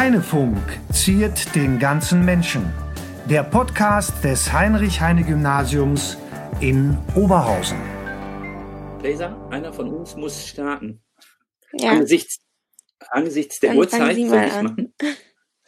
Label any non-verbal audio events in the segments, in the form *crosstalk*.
Heinefunk ziert den ganzen Menschen. Der Podcast des Heinrich-Heine-Gymnasiums in Oberhausen. Laser, einer von uns muss starten. Ja. Angesichts, angesichts der Dann Uhrzeit fangen Sie soll ich an. machen.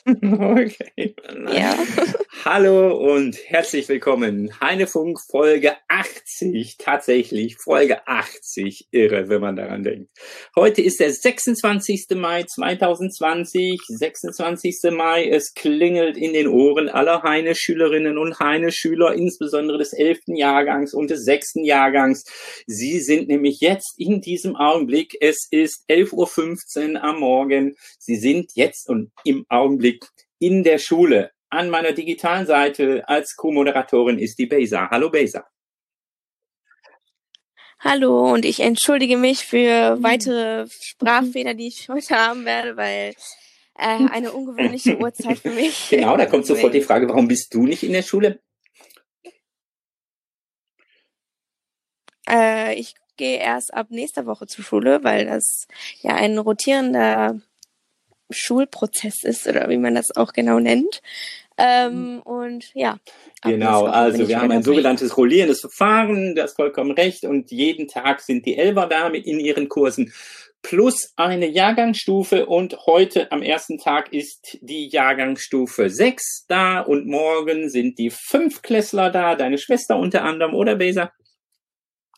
*laughs* Okay. Ja. *laughs* Hallo und herzlich willkommen. Heinefunk Folge 80. Tatsächlich Folge 80. Irre, wenn man daran denkt. Heute ist der 26. Mai 2020. 26. Mai. Es klingelt in den Ohren aller Heine-Schülerinnen und Heine-Schüler, insbesondere des 11. Jahrgangs und des 6. Jahrgangs. Sie sind nämlich jetzt in diesem Augenblick, es ist 11.15 Uhr am Morgen. Sie sind jetzt und im Augenblick in der Schule. An meiner digitalen Seite als Co-Moderatorin ist die Besa. Hallo Besa. Hallo und ich entschuldige mich für Mhm. weitere Sprachfehler, die ich heute haben werde, weil äh, eine ungewöhnliche Uhrzeit für mich. *laughs* Genau, da kommt sofort die Frage, warum bist du nicht in der Schule? Äh, ich gehe erst ab nächster Woche zur Schule, weil das ja ein rotierender Schulprozess ist oder wie man das auch genau nennt. Ähm, und ja. Genau, also wir haben ein sogenanntes rollierendes Verfahren, das ist vollkommen recht und jeden Tag sind die Elfer da mit in ihren Kursen plus eine Jahrgangsstufe und heute am ersten Tag ist die Jahrgangsstufe 6 da und morgen sind die Fünfklässler da, deine Schwester unter anderem, oder Besa?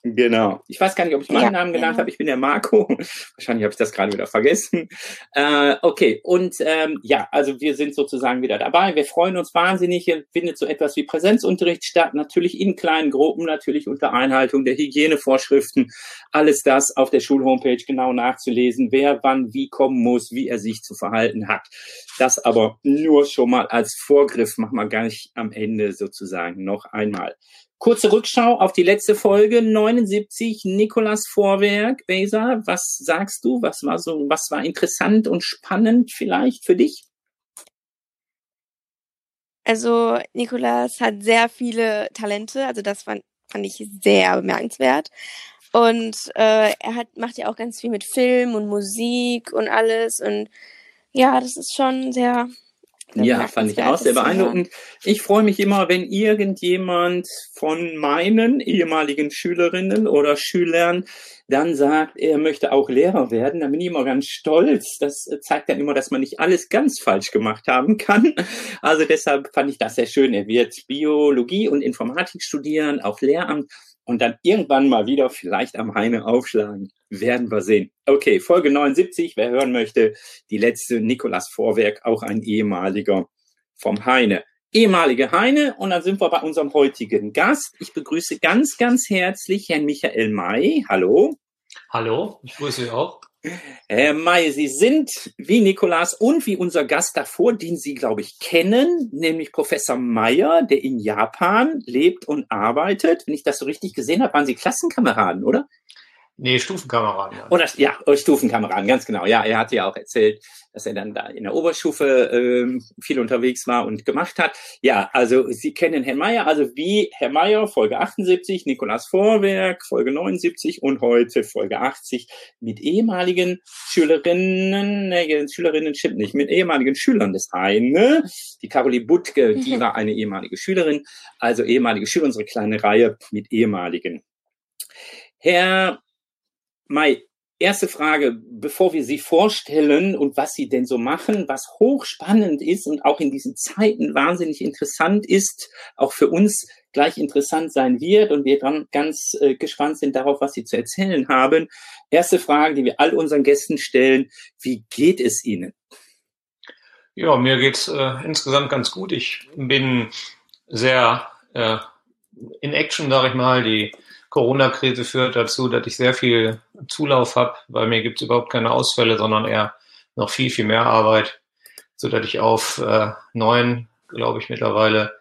Genau. Ich weiß gar nicht, ob ich meinen Ja, Namen genannt genau. habe. Ich bin der Marco. *laughs* Wahrscheinlich habe ich das gerade wieder vergessen. *laughs* Äh, okay, und ähm, ja, also wir sind sozusagen wieder dabei. Wir freuen uns wahnsinnig. Hier findet so etwas wie Präsenzunterricht statt. Natürlich in kleinen Gruppen, natürlich unter Einhaltung der Hygienevorschriften. Alles das auf der Schulhomepage genau nachzulesen, wer wann wie kommen muss, wie er sich zu verhalten hat. Das aber nur schon mal als Vorgriff. Machen wir gleich am Ende sozusagen noch einmal. Kurze Rückschau auf die letzte Folge 79 Nikolas Vorwerk. Besa, was sagst du? Was war so, was war interessant und spannend vielleicht für dich? Also Nikolas hat sehr viele Talente, also das fand, fand ich sehr bemerkenswert. Und äh, er hat, macht ja auch ganz viel mit Film und Musik und alles. Und ja, das ist schon sehr. Sehr Ja, fand ich auch sehr beeindruckend. Ich freue mich immer, wenn irgendjemand von meinen ehemaligen Schülerinnen oder Schülern dann sagt, er möchte auch Lehrer werden. Da bin ich immer ganz stolz. Das äh, zeigt dann immer, dass man nicht alles ganz falsch gemacht haben kann. Also deshalb fand ich das sehr schön. Er wird Biologie und Informatik studieren, auf Lehramt und dann irgendwann mal wieder vielleicht am Heine aufschlagen. Werden wir sehen. Okay, Folge 79, wer hören möchte, die letzte Nikolas Vorwerk, auch ein ehemaliger vom Heine. Ehemalige Heine und dann sind wir bei unserem heutigen Gast. Ich begrüße ganz, ganz herzlich Herrn Michael May. Hallo. Hallo, ich grüße Sie auch. Herr May, Sie sind wie Nikolas und wie unser Gast davor, den Sie, glaube ich, kennen, nämlich Professor Meyer, der in Japan lebt und arbeitet. Wenn ich das so richtig gesehen habe, waren Sie Klassenkameraden, oder? Nee, Stufenkameraden. Ja. Oder ja, äh, Stufenkameraden, ganz genau. Ja, er hatte ja auch erzählt, dass er dann da in der Oberstufe ähm, viel unterwegs war und gemacht hat. Ja, also Sie kennen Herrn Meier, also wie Herr Meier, Folge 78, Nikolas Vorwerk, Folge 79 und heute Folge 80 mit ehemaligen Schülerinnen, nee, Schülerinnen stimmt nicht, mit ehemaligen Schülern des Heine. Die Caroline Butke, die *laughs* war eine ehemalige Schülerin, also ehemalige Schüler, unsere kleine Reihe mit ehemaligen. Herr Mai, erste Frage, bevor wir Sie vorstellen und was Sie denn so machen, was hochspannend ist und auch in diesen Zeiten wahnsinnig interessant ist, auch für uns gleich interessant sein wird und wir dann ganz äh, gespannt sind darauf, was Sie zu erzählen haben. Erste Frage, die wir all unseren Gästen stellen, wie geht es Ihnen? Ja, mir geht's äh, insgesamt ganz gut. Ich bin sehr äh, in Action, sage ich mal. Die Corona-Krise führt dazu, dass ich sehr viel Zulauf habe. Bei mir gibt's überhaupt keine Ausfälle, sondern eher noch viel, viel mehr Arbeit, so dass ich auf äh, neun, glaube ich, mittlerweile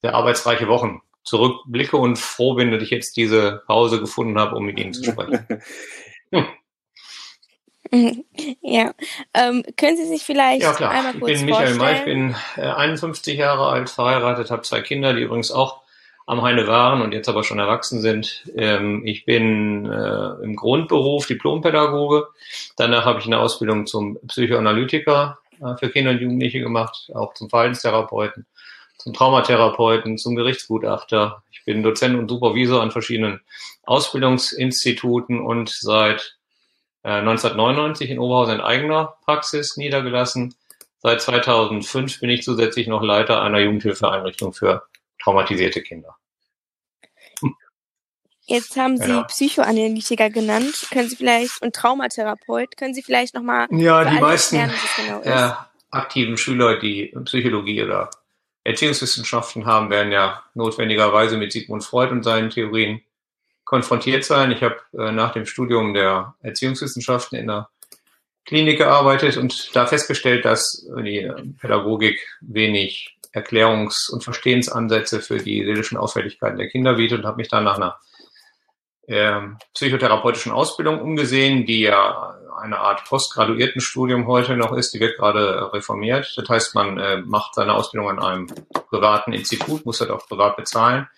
sehr arbeitsreiche Wochen zurückblicke und froh bin, dass ich jetzt diese Pause gefunden habe, um mit Ihnen zu sprechen. *laughs* *laughs* Ja, ähm, können Sie sich vielleicht Ja, klar. einmal Ich kurz bin Michael May, ich vorstellen? bin äh, 51 Jahre alt, verheiratet, habe zwei Kinder, die übrigens auch am Heine waren und jetzt aber schon erwachsen sind. Ähm, ich bin äh, im Grundberuf Diplompädagoge. Danach habe ich eine Ausbildung zum Psychoanalytiker äh, für Kinder und Jugendliche gemacht, auch zum Verhaltenstherapeuten, zum Traumatherapeuten, zum Gerichtsgutachter. Ich bin Dozent und Supervisor an verschiedenen Ausbildungsinstituten und seit äh, 1999 in Oberhausen in eigener Praxis niedergelassen. Seit 2005 bin ich zusätzlich noch Leiter einer Jugendhilfeeinrichtung für traumatisierte Kinder. Jetzt haben Sie ja. Psychoanalytiker genannt. Können Sie vielleicht und Traumatherapeut, können Sie vielleicht nochmal Ja, die meisten erklären, genau äh, aktiven Schüler, die Psychologie oder Erziehungswissenschaften haben, werden ja notwendigerweise mit Sigmund Freud und seinen Theorien konfrontiert sein. Ich habe äh, nach dem Studium der Erziehungswissenschaften in der Klinik gearbeitet und da festgestellt, dass die Pädagogik wenig Erklärungs- und Verstehensansätze für die seelischen Auffälligkeiten der Kinder bietet und habe mich dann nach einer äh, psychotherapeutischen Ausbildung umgesehen, die ja eine Art Postgraduiertenstudium heute noch ist. Die wird gerade reformiert. Das heißt, man äh, macht seine Ausbildung an einem privaten Institut, muss das auch privat bezahlen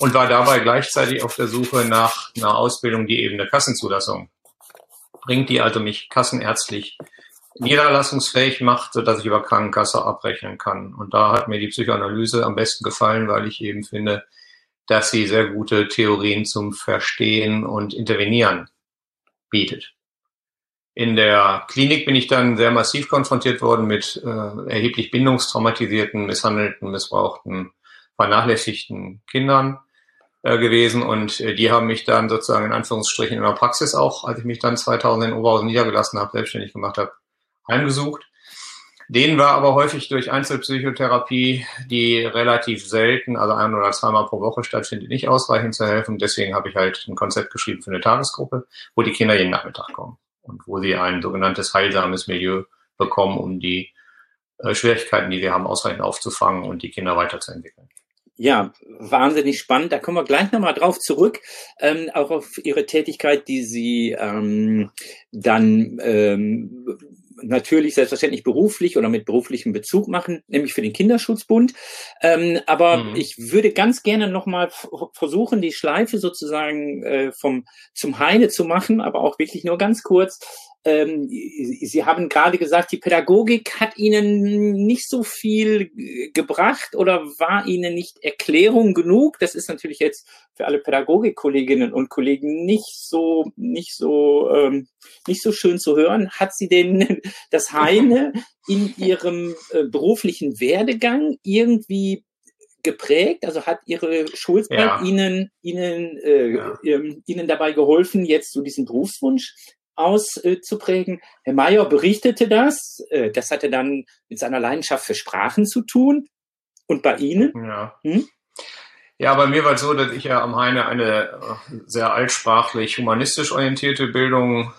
und war dabei gleichzeitig auf der Suche nach einer Ausbildung, die eben eine Kassenzulassung bringt, die also mich kassenärztlich niederlassungsfähig macht, sodass ich über Krankenkasse abrechnen kann. Und da hat mir die Psychoanalyse am besten gefallen, weil ich eben finde, dass sie sehr gute Theorien zum Verstehen und Intervenieren bietet. In der Klinik bin ich dann sehr massiv konfrontiert worden mit äh, erheblich bindungstraumatisierten, misshandelten, missbrauchten, vernachlässigten Kindern äh, gewesen und äh, die haben mich dann sozusagen in Anführungsstrichen in der Praxis auch, als ich mich dann 2000 in Oberhausen niedergelassen habe, selbstständig gemacht habe, heimgesucht. Denen war aber häufig durch Einzelpsychotherapie, die relativ selten, also ein oder zweimal pro Woche stattfindet, nicht ausreichend zu helfen. Deswegen habe ich halt ein Konzept geschrieben für eine Tagesgruppe, wo die Kinder jeden Nachmittag kommen und wo sie ein sogenanntes heilsames Milieu bekommen, um die äh, Schwierigkeiten, die wir haben, ausreichend aufzufangen und die Kinder weiterzuentwickeln. Ja, wahnsinnig spannend. Da kommen wir gleich nochmal drauf zurück, ähm, auch auf Ihre Tätigkeit, die Sie ähm, dann ähm, natürlich selbstverständlich beruflich oder mit beruflichem Bezug machen, nämlich für den Kinderschutzbund. Ähm, aber mhm. ich würde ganz gerne nochmal versuchen, die Schleife sozusagen äh, vom zum Heine zu machen, aber auch wirklich nur ganz kurz ähm, Sie haben gerade gesagt, die Pädagogik hat Ihnen nicht so viel gebracht oder war Ihnen nicht Erklärung genug. Das ist natürlich jetzt für alle Pädagogikkolleginnen und Kollegen nicht so, nicht so, ähm, nicht so schön zu hören. Hat Sie denn *laughs* das Heine in Ihrem äh, beruflichen Werdegang irgendwie geprägt? Also hat Ihre Schulzeit ja. Ihnen, Ihnen, äh, ja. Ihnen dabei geholfen, jetzt so diesen Berufswunsch auszuprägen. Herr Mayer berichtete das. Äh, das hatte dann mit seiner Leidenschaft für Sprachen zu tun. Und bei Ihnen? Ja. Hm? Ja, bei mir war es so, dass ich ja am Heine eine äh, sehr altsprachlich humanistisch orientierte Bildung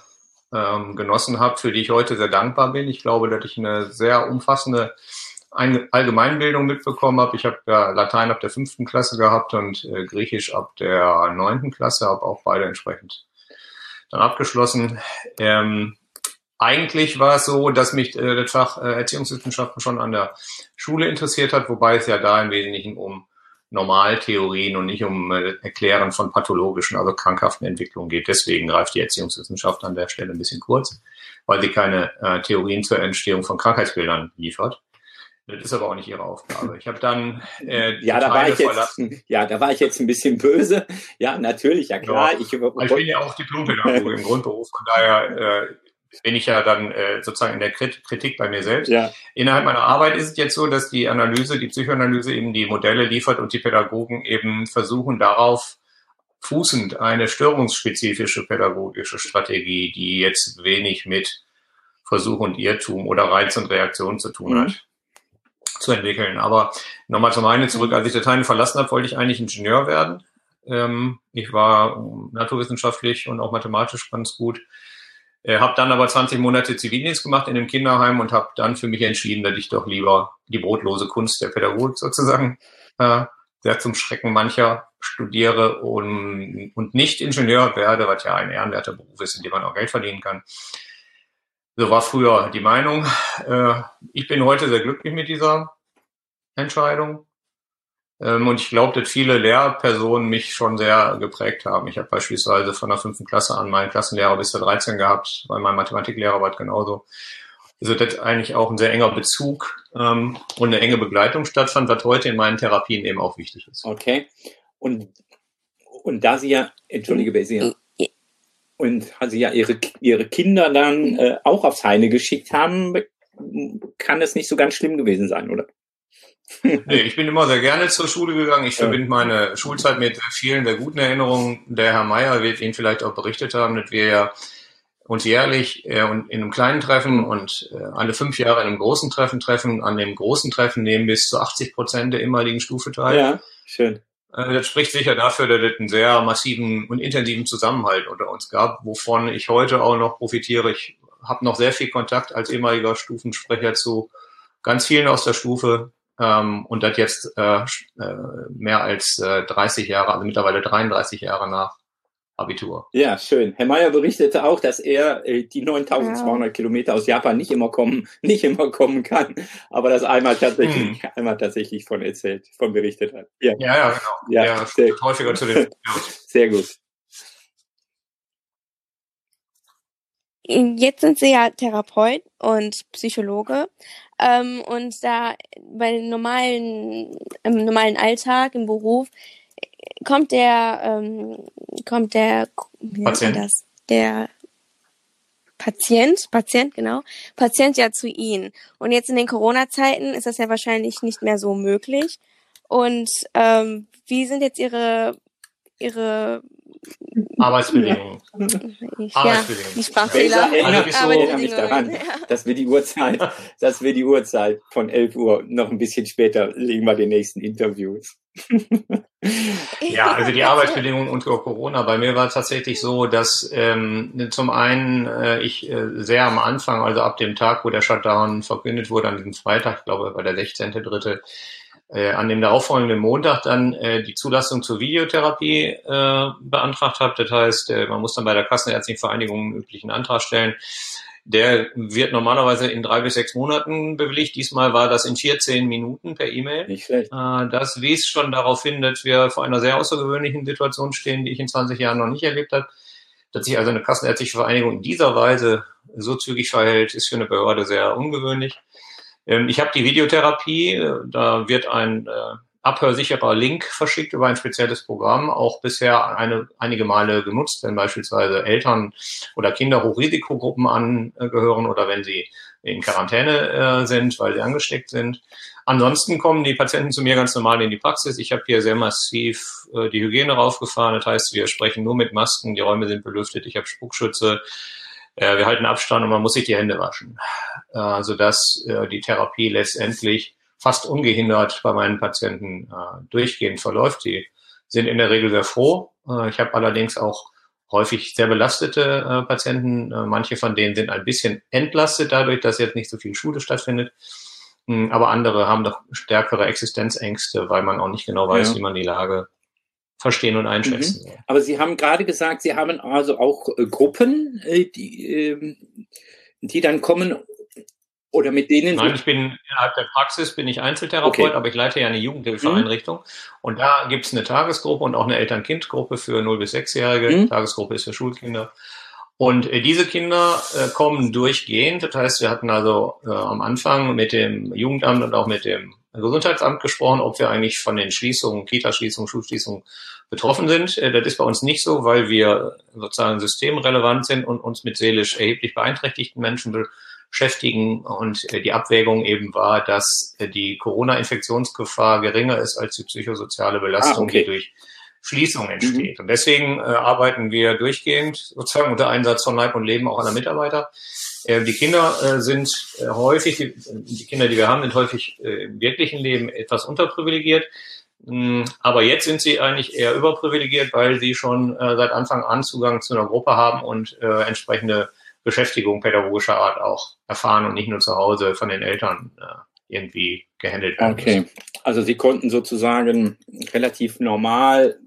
ähm, genossen habe, für die ich heute sehr dankbar bin. Ich glaube, dass ich eine sehr umfassende Allgemeinbildung mitbekommen habe. Ich habe ja Latein ab der fünften Klasse gehabt und äh, Griechisch ab der neunten Klasse, habe auch beide entsprechend dann abgeschlossen. Ähm, eigentlich war es so, dass mich äh, das Fach äh, Erziehungswissenschaften schon an der Schule interessiert hat, wobei es ja da im Wesentlichen um Normaltheorien und nicht um äh, Erklären von pathologischen, also krankhaften Entwicklungen geht. Deswegen greift die Erziehungswissenschaft an der Stelle ein bisschen kurz, weil sie keine äh, Theorien zur Entstehung von Krankheitsbildern liefert. Das ist aber auch nicht ihre Aufgabe. Ich habe dann äh, ja, da war ich jetzt, *laughs* ja, da war ich jetzt ein bisschen böse. Ja, natürlich, ja klar. Ja, ich, ich bin ja auch Diplompädagoge *laughs* im Grundberuf, von daher äh, bin ich ja dann äh, sozusagen in der Kritik bei mir selbst. Ja. Innerhalb meiner Arbeit ist es jetzt so, dass die Analyse, die Psychoanalyse eben die Modelle liefert und die Pädagogen eben versuchen darauf fußend eine störungsspezifische pädagogische Strategie, die jetzt wenig mit Versuch und Irrtum oder Reiz und Reaktion zu tun mhm. hat zu entwickeln. Aber nochmal zum einen zurück, als ich Dateien verlassen habe, wollte ich eigentlich Ingenieur werden. Ähm, ich war naturwissenschaftlich und auch mathematisch ganz gut. Äh, habe dann aber 20 Monate Zivildienst gemacht in einem Kinderheim und habe dann für mich entschieden, dass ich doch lieber die brotlose Kunst der Pädagogik sozusagen äh, sehr zum Schrecken mancher studiere und, und nicht Ingenieur werde, was ja ein ehrenwerter Beruf ist, in dem man auch Geld verdienen kann. So war früher die Meinung. Äh, ich bin heute sehr glücklich mit dieser Entscheidung. Ähm, und ich glaube, dass viele Lehrpersonen mich schon sehr geprägt haben. Ich habe beispielsweise von der fünften Klasse an meinen Klassenlehrer bis zur 13 gehabt, weil mein Mathematiklehrer war genauso. so dass eigentlich auch ein sehr enger Bezug ähm, und eine enge Begleitung stattfand, was heute in meinen Therapien eben auch wichtig ist. Okay. Und, und da Sie ja, entschuldige, ja, und Sie ja Ihre, Ihre Kinder dann äh, auch aufs Heine geschickt haben, kann es nicht so ganz schlimm gewesen sein, oder? *laughs* nee, ich bin immer sehr gerne zur Schule gegangen. Ich verbinde meine Schulzeit mit vielen der guten Erinnerungen. Der Herr Meier wird Ihnen vielleicht auch berichtet haben, dass wir ja uns jährlich äh, in einem kleinen Treffen und äh, alle fünf Jahre in einem großen Treffen treffen. An dem großen Treffen nehmen bis zu 80 Prozent der ehemaligen Stufe teil. Ja, schön. Äh, das spricht sicher dafür, dass es einen sehr massiven und intensiven Zusammenhalt unter uns gab, wovon ich heute auch noch profitiere. Ich habe noch sehr viel Kontakt als ehemaliger Stufensprecher zu ganz vielen aus der Stufe ähm, und das jetzt äh, äh, mehr als äh, 30 Jahre, also mittlerweile 33 Jahre nach Abitur. Ja, schön. Herr Mayer berichtete auch, dass er äh, die 9200 ja. Kilometer aus Japan nicht immer kommen, *laughs* nicht immer kommen kann, aber das einmal tatsächlich, hm. einmal tatsächlich von erzählt, von berichtet hat. Ja, ja, ja genau. Ja, ja sehr, häufiger zu den. *laughs* Sehr gut. Jetzt sind Sie ja Therapeut und Psychologe. Ähm, und da bei normalen, im normalen Alltag, im Beruf, kommt der, ähm, kommt der, wie Patient. das? Der Patient, Patient, genau, Patient ja zu Ihnen. Und jetzt in den Corona-Zeiten ist das ja wahrscheinlich nicht mehr so möglich. Und ähm, wie sind jetzt Ihre, Ihre *laughs* Arbeitsbedingungen. Ich, Arbeitsbedingungen. Ja, Sprachfehler. Also ich erinnere mich daran, dass wir die Uhrzeit, dass wir die Uhrzeit von 11 Uhr noch ein bisschen später legen wir den nächsten Interviews. *laughs* ja, also die Arbeitsbedingungen unter Corona. Bei mir war es tatsächlich so, dass ähm, zum einen äh, ich äh, sehr am Anfang, also ab dem Tag, wo der Shutdown verkündet wurde, an diesem Freitag, ich glaube, bei der 16.3., äh, an dem darauffolgenden Montag dann äh, die Zulassung zur Videotherapie äh, beantragt habe. Das heißt, äh, man muss dann bei der Kassenärztlichen Vereinigung einen üblichen Antrag stellen. Der wird normalerweise in drei bis sechs Monaten bewilligt. Diesmal war das in 14 Minuten per E-Mail. Nicht schlecht. Äh, das wies schon darauf hin, dass wir vor einer sehr außergewöhnlichen Situation stehen, die ich in 20 Jahren noch nicht erlebt habe. Dass sich also eine kassenärztliche Vereinigung in dieser Weise so zügig verhält, ist für eine Behörde sehr ungewöhnlich. Ähm, ich habe die Videotherapie, äh, da wird ein äh, abhörsicherer Link verschickt über ein spezielles Programm, auch bisher eine, einige Male genutzt, wenn beispielsweise Eltern oder Kinder Hochrisikogruppen angehören oder wenn sie in Quarantäne äh, sind, weil sie angesteckt sind. Ansonsten kommen die Patienten zu mir ganz normal in die Praxis. Ich habe hier sehr massiv äh, die Hygiene raufgefahren. Das heißt, wir sprechen nur mit Masken, die Räume sind belüftet, ich habe Spuckschütze, äh, wir halten Abstand und man muss sich die Hände waschen, äh, sodass äh, die Therapie letztendlich fast ungehindert bei meinen Patienten äh, durchgehend verläuft. Die sind in der Regel sehr froh. Äh, ich habe allerdings auch häufig sehr belastete äh, Patienten. Äh, manche von denen sind ein bisschen entlastet dadurch, dass jetzt nicht so viel Schule stattfindet. Hm, aber andere haben doch stärkere Existenzängste, weil man auch nicht genau weiß, ja. wie man die Lage verstehen und einschätzen. Mhm. Aber Sie haben gerade gesagt, Sie haben also auch äh, Gruppen, äh, die, äh, die dann kommen oder mit denen. Nein, ich bin innerhalb der Praxis bin ich Einzeltherapeut, okay. aber ich leite ja eine Jugendhilfeeinrichtung. Mhm. Und da gibt's eine Tagesgruppe und auch eine Eltern-Kind-Gruppe für 0 bis 6-Jährige. Mhm. Tagesgruppe ist für Schulkinder. Und äh, diese Kinder äh, kommen durchgehend. Das heißt, wir hatten also äh, am Anfang mit dem Jugendamt und auch mit dem Gesundheitsamt gesprochen, ob wir eigentlich von den Schließungen, Kita-Schließungen, Schulschließungen betroffen sind. Äh, das ist bei uns nicht so, weil wir sozusagen systemrelevant sind und uns mit seelisch erheblich beeinträchtigten Menschen beschäftigen. Und äh, die Abwägung eben war, dass äh, die Corona-Infektionsgefahr geringer ist als die psychosoziale Belastung, ah, okay. die durch Schließung entsteht. Mhm. Und deswegen äh, arbeiten wir durchgehend sozusagen unter Einsatz von Leib und Leben auch aller Mitarbeiter die Kinder äh, sind äh, häufig, die, Kinder, die wir haben, sind häufig im wirklichen Leben etwas unterprivilegiert. Mm, aber jetzt sind sie eigentlich eher überprivilegiert, weil sie schon seit Anfang an Zugang zu einer Gruppe haben und entsprechende Beschäftigung pädagogischer Art auch erfahren und nicht nur zu Hause von den Eltern irgendwie gehandelt werden. Okay, also Sie konnten sozusagen relativ normal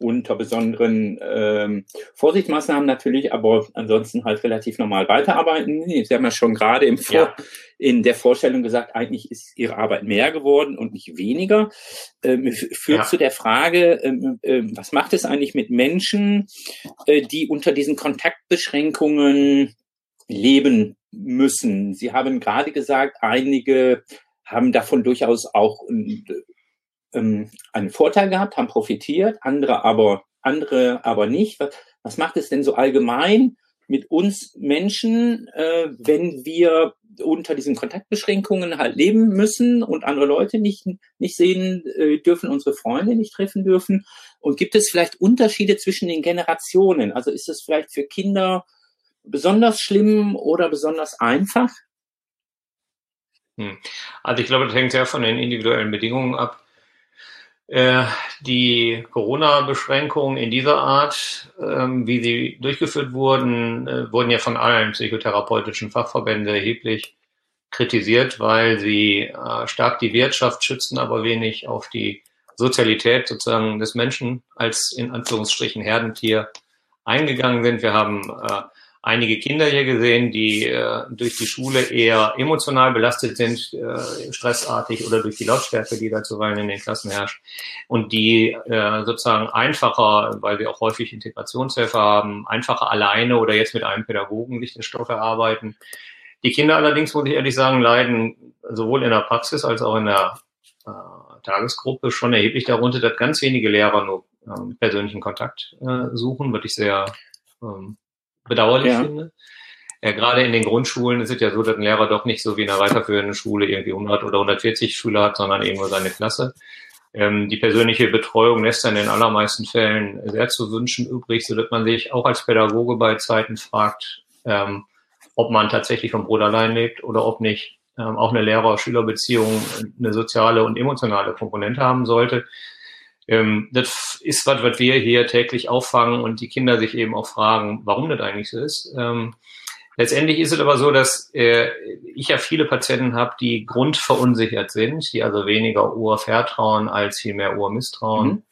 unter besonderen ähm, Vorsichtsmaßnahmen natürlich, aber ansonsten halt relativ normal weiterarbeiten. Sie haben ja schon gerade im Vor ja. in der Vorstellung gesagt, eigentlich ist Ihre Arbeit mehr geworden und nicht weniger. Ähm, führt ja. zu der Frage, ähm, ähm, was macht es eigentlich mit Menschen, äh, die unter diesen Kontaktbeschränkungen leben müssen. Sie haben gerade gesagt, einige haben davon durchaus auch ähm, einen Vorteil gehabt, haben profitiert, andere aber andere aber nicht. Was, was macht es denn so allgemein mit uns Menschen, äh, wenn wir unter diesen Kontaktbeschränkungen halt leben müssen und andere Leute nicht, nicht sehen äh, dürfen, unsere Freunde nicht treffen dürfen? Und gibt es vielleicht Unterschiede zwischen den Generationen? Also ist es vielleicht für Kinder besonders schlimm oder besonders einfach? Hm. Also ich glaube, das hängt sehr von den individuellen Bedingungen ab. Äh, die Corona-Beschränkungen in dieser Art, ähm, wie sie durchgeführt wurden, äh, wurden ja von allen psychotherapeutischen Fachverbänden erheblich kritisiert, weil sie äh, stark die Wirtschaft schützen, aber wenig auf die Sozialität sozusagen des Menschen als in Anführungsstrichen Herdentier eingegangen sind. Wir haben einige Kinder hier gesehen, die äh, durch die Schule eher emotional belastet sind, äh, stressartig oder durch die Lautstärke, die da zuweilen in den Klassen herrscht und die äh, sozusagen einfacher, weil wir auch häufig Integrationshelfer haben, einfacher alleine oder jetzt mit einem Pädagogen sich den Stoff erarbeiten. Die Kinder allerdings, muss ich ehrlich sagen, leiden sowohl in der Praxis als auch in der äh, Tagesgruppe schon erheblich darunter, dass ganz wenige Lehrer nur ähm, persönlichen Kontakt äh, suchen, wirklich sehr ähm, bedauerlich ja. finde. Ja, gerade in den Grundschulen ist es ja so, dass ein Lehrer doch nicht so wie in einer weiterführenden Schule irgendwie 100 oder 140 Schüler hat, sondern eben nur seine Klasse. Ähm, die persönliche Betreuung lässt dann in den allermeisten Fällen sehr zu wünschen übrig, so dass man sich auch als Pädagoge bei Zeiten fragt, ähm, ob man tatsächlich vom Brot allein lebt oder ob nicht ähm, auch eine Lehrer-Schüler-Beziehung eine soziale und emotionale Komponente haben sollte. Ähm, das ist was, was wir hier täglich auffangen und die Kinder sich eben auch fragen, warum das eigentlich so ist. Ähm, letztendlich ist es aber so, dass äh, ich ja viele Patienten habe, die grundverunsichert sind, die also weniger Urvertrauen als viel mehr Urmisstrauen mhm.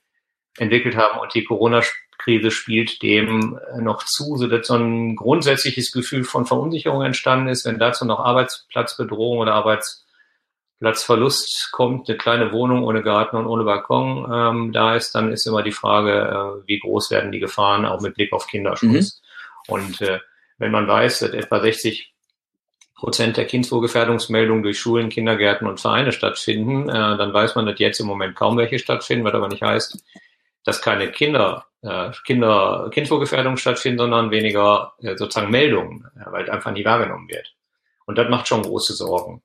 entwickelt haben und die Corona-Krise spielt dem noch zu, so dass so ein grundsätzliches Gefühl von Verunsicherung entstanden ist, wenn dazu noch Arbeitsplatzbedrohung oder Arbeits Platzverlust kommt, eine kleine Wohnung ohne Garten und ohne Balkon ähm, da ist, dann ist immer die Frage, äh, wie groß werden die Gefahren, auch mit Blick auf Kinderschutz. Mhm. Und äh, wenn man weiß, dass etwa 60 Prozent der Kindeswohlgefährdungsmeldungen durch Schulen, Kindergärten und Vereine stattfinden, äh, dann weiß man, dass jetzt im Moment kaum welche stattfinden, was aber nicht heißt, dass keine Kinder, äh, Kinder, Kindeswohlgefährdung stattfinden, sondern weniger äh, sozusagen Meldungen, ja, weil einfach nie wahrgenommen wird. Und das macht schon große Sorgen.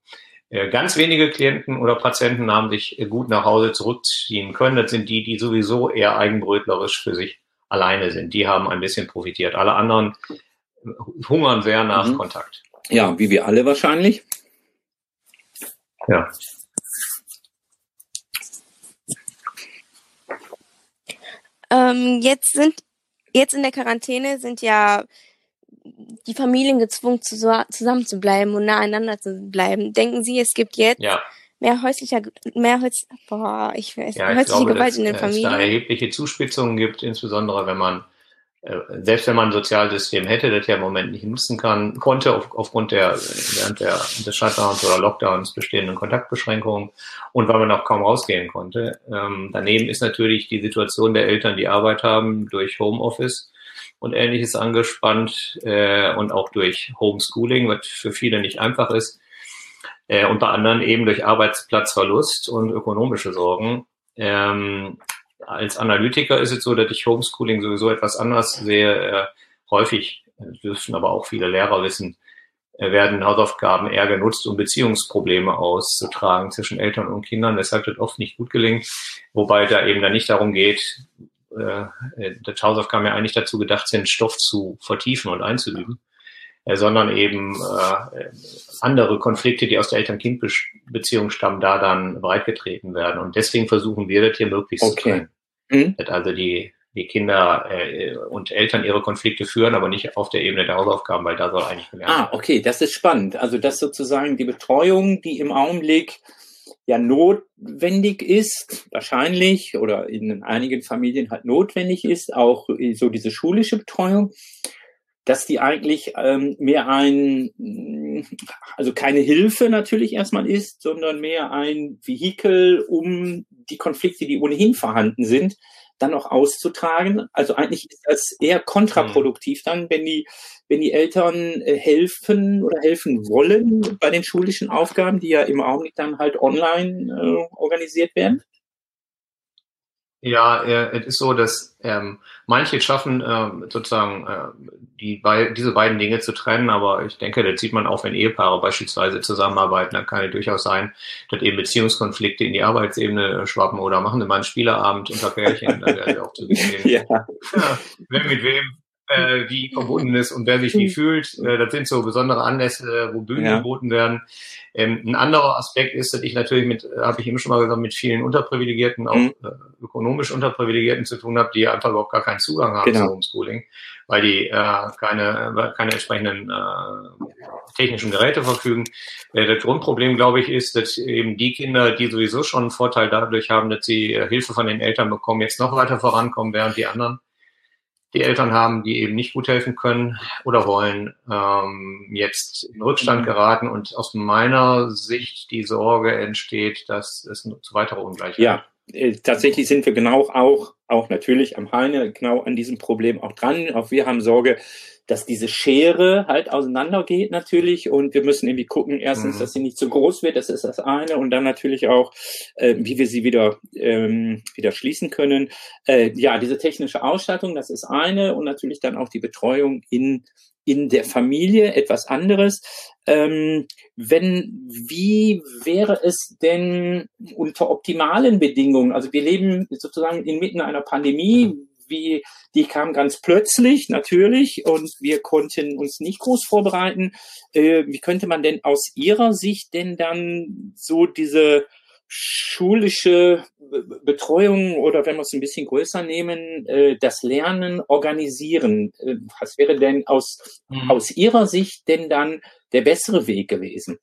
Äh, ganz wenige Klienten oder Patienten haben sich gut nach Hause zurückziehen können. Das sind die, die sowieso eher eigenbrötlerisch für sich alleine sind. Die haben ein bisschen profitiert. Alle anderen hungern sehr nach mhm. Kontakt. Ja, wie wir alle wahrscheinlich. Ja. Ähm, jetzt sind jetzt in der Quarantäne sind ja die Familien gezwungen, zu, zusammen zu bleiben und naheinander zu bleiben. Denken Sie, es gibt jetzt ja. mehr häuslicher, mehr Häus boah, ich weiß, ja, ich häusliche glaube, Gewalt dass, in den Familien? Es da erhebliche Zuspitzungen gibt, insbesondere wenn man äh, selbst wenn man ein Sozialsystem hätte, das ja im Moment nicht nutzen kann, konnte auf, aufgrund der während der, des Shutdowns oder Lockdowns bestehenden Kontaktbeschränkungen und weil man auch kaum rausgehen konnte. Ähm, daneben ist natürlich die Situation der Eltern, die Arbeit haben durch Homeoffice und ähnliches angespannt äh, und auch durch Homeschooling, was für viele nicht einfach ist. Äh, und bei anderen eben durch Arbeitsplatzverlust und ökonomische Sorgen. Ähm, als Analytiker ist es so, dass ich Homeschooling sowieso etwas anders sehe. Äh, häufig, dürfen aber auch viele Lehrer wissen, äh, werden Hausaufgaben eher genutzt, um Beziehungsprobleme auszutragen zwischen Eltern und Kindern, weshalb das oft nicht gut gelingt. Wobei da eben dann nicht darum geht, äh, das Hausaufgaben ja eigentlich dazu gedacht sind, Stoff zu vertiefen und einzuüben, äh, sondern eben äh, andere Konflikte, die aus der Eltern-Kind-Beziehung stammen, da dann breitgetreten werden. Und deswegen versuchen wir das hier möglichst okay. zu trennen. Mhm. Also die, die Kinder äh, und Eltern ihre Konflikte führen, aber nicht auf der Ebene der Hausaufgaben, weil da soll eigentlich gelernt Ah, okay, das ist spannend. Also das sozusagen die Betreuung, die im Augenblick ja notwendig ist, wahrscheinlich, oder in einigen Familien halt notwendig ist, auch so diese schulische Betreuung, dass die eigentlich ähm, mehr ein, also keine Hilfe natürlich erstmal ist, sondern mehr ein Vehikel, um die Konflikte, die ohnehin vorhanden sind, dann auch auszutragen. Also eigentlich ist das eher kontraproduktiv dann, wenn die, wenn die Eltern äh, helfen oder helfen wollen bei den schulischen Aufgaben, die ja im Augenblick dann halt online äh, organisiert werden. Ja, äh, es ist so, dass ähm, manche schaffen äh, sozusagen äh, die bei, diese beiden Dinge zu trennen, aber ich denke, das sieht man auch, wenn Ehepaare beispielsweise zusammenarbeiten, dann kann es durchaus sein, dass eben Beziehungskonflikte in die Arbeitsebene schwappen oder machen sie mal einen Spieleabend unter Pärchen, dann werden wir auch zu sehen. *laughs* ja. ja. Wer mit wem äh, wie verbunden ist und wer sich wie fühlt. Äh, das sind so besondere Anlässe, wo Bühnen ja. geboten werden. Ähm, ein anderer Aspekt ist, dass ich natürlich mit, äh, habe ich eben schon mal gesagt, mit vielen Unterprivilegierten, auch mhm. äh, ökonomisch Unterprivilegierten zu tun habe, die einfach überhaupt gar keinen Zugang haben genau. zu Homeschooling, weil die äh, keine, keine entsprechenden äh, technischen Geräte verfügen. Äh, das Grundproblem, glaube ich, ist, dass eben die Kinder, die sowieso schon einen Vorteil dadurch haben, dass sie äh, Hilfe von den Eltern bekommen, jetzt noch weiter vorankommen, während die anderen die Eltern haben, die eben nicht gut helfen können oder wollen, ähm, jetzt in Rückstand mhm. geraten und aus meiner Sicht die Sorge entsteht, dass es zu weiterer Ungleichheit ja. Äh, tatsächlich sind wir genau auch, auch natürlich am Heine genau an diesem Problem auch dran. Auch wir haben Sorge, dass diese Schere halt auseinandergeht natürlich und wir müssen irgendwie gucken, erstens, mhm. dass sie nicht zu groß wird, das ist das eine und dann natürlich auch, äh, wie wir sie wieder, ähm, wieder schließen können. Äh, ja, diese technische Ausstattung, das ist eine und natürlich dann auch die Betreuung in in der Familie etwas anderes. Ähm, wenn, wie wäre es denn unter optimalen Bedingungen? Also wir leben sozusagen inmitten einer Pandemie wie, die kam ganz plötzlich natürlich und wir konnten uns nicht groß vorbereiten. Äh, wie könnte man denn aus Ihrer Sicht denn dann so diese schulische Betreuung oder wenn wir es ein bisschen größer nehmen, äh, das Lernen organisieren. Äh, was wäre denn aus, mhm. aus Ihrer Sicht denn dann der bessere Weg gewesen?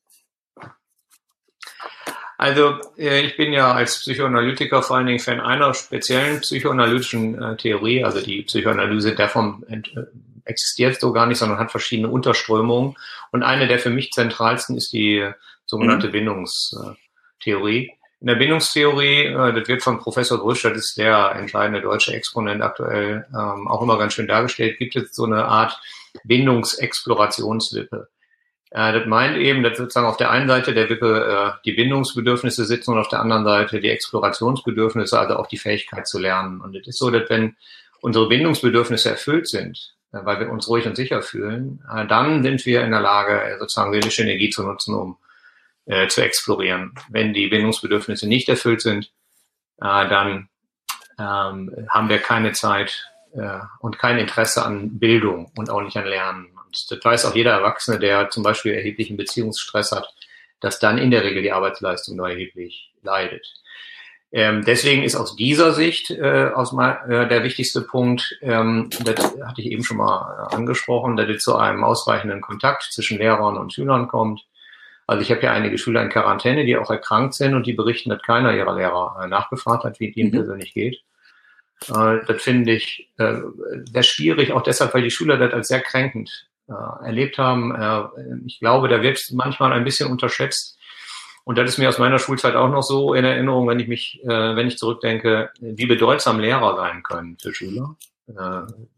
Also äh, ich bin ja als Psychoanalytiker vor allen Dingen Fan einer speziellen psychoanalytischen Theorie. Also die Psychoanalyse der äh, existiert so gar nicht, sondern hat verschiedene Unterströmungen. Und eine der für mich zentralsten ist die sogenannte mhm. Bindungstheorie. In der Bindungstheorie, das wird von Professor Grösch, das ist der entscheidende deutsche Exponent aktuell, ähm, auch immer ganz schön dargestellt, gibt es so eine Art Bindungsexplorationswippe. Äh, das meint eben, dass sozusagen auf der einen Seite der Wippe äh, die Bindungsbedürfnisse sitzen und auf der anderen Seite die Explorationsbedürfnisse, also auch die Fähigkeit zu lernen. Und es ist so, dass wenn unsere Bindungsbedürfnisse erfüllt sind, äh, weil wir uns ruhig und sicher fühlen, äh, dann sind wir in der Lage, äh, sozusagen seelische Energie zu nutzen, um äh, zu explorieren. Wenn die Bindungsbedürfnisse nicht erfüllt sind, äh, dann ähm, haben wir keine Zeit äh, und kein Interesse an Bildung und auch nicht an Lernen. Und das weiß auch jeder Erwachsene, der zum Beispiel erheblichen Beziehungsstress hat, dass dann in der Regel die Arbeitsleistung nur erheblich leidet. Ähm, deswegen ist aus dieser Sicht äh, aus mal, äh, der wichtigste Punkt, ähm, das hatte ich eben schon mal äh, angesprochen, dass es zu einem ausreichenden Kontakt zwischen Lehrern und Schülern kommt. Also ich habe ja einige Schüler in Quarantäne, die auch erkrankt sind und die berichten, dass keiner ihrer Lehrer äh, nachgefragt hat, wie es ihnen mhm. persönlich geht. Äh, das finde ich äh, sehr schwierig, auch deshalb, weil die Schüler das als sehr kränkend erlebt haben. Ich glaube, da wird manchmal ein bisschen unterschätzt. Und das ist mir aus meiner Schulzeit auch noch so in Erinnerung, wenn ich mich, wenn ich zurückdenke, wie bedeutsam Lehrer sein können für Schüler,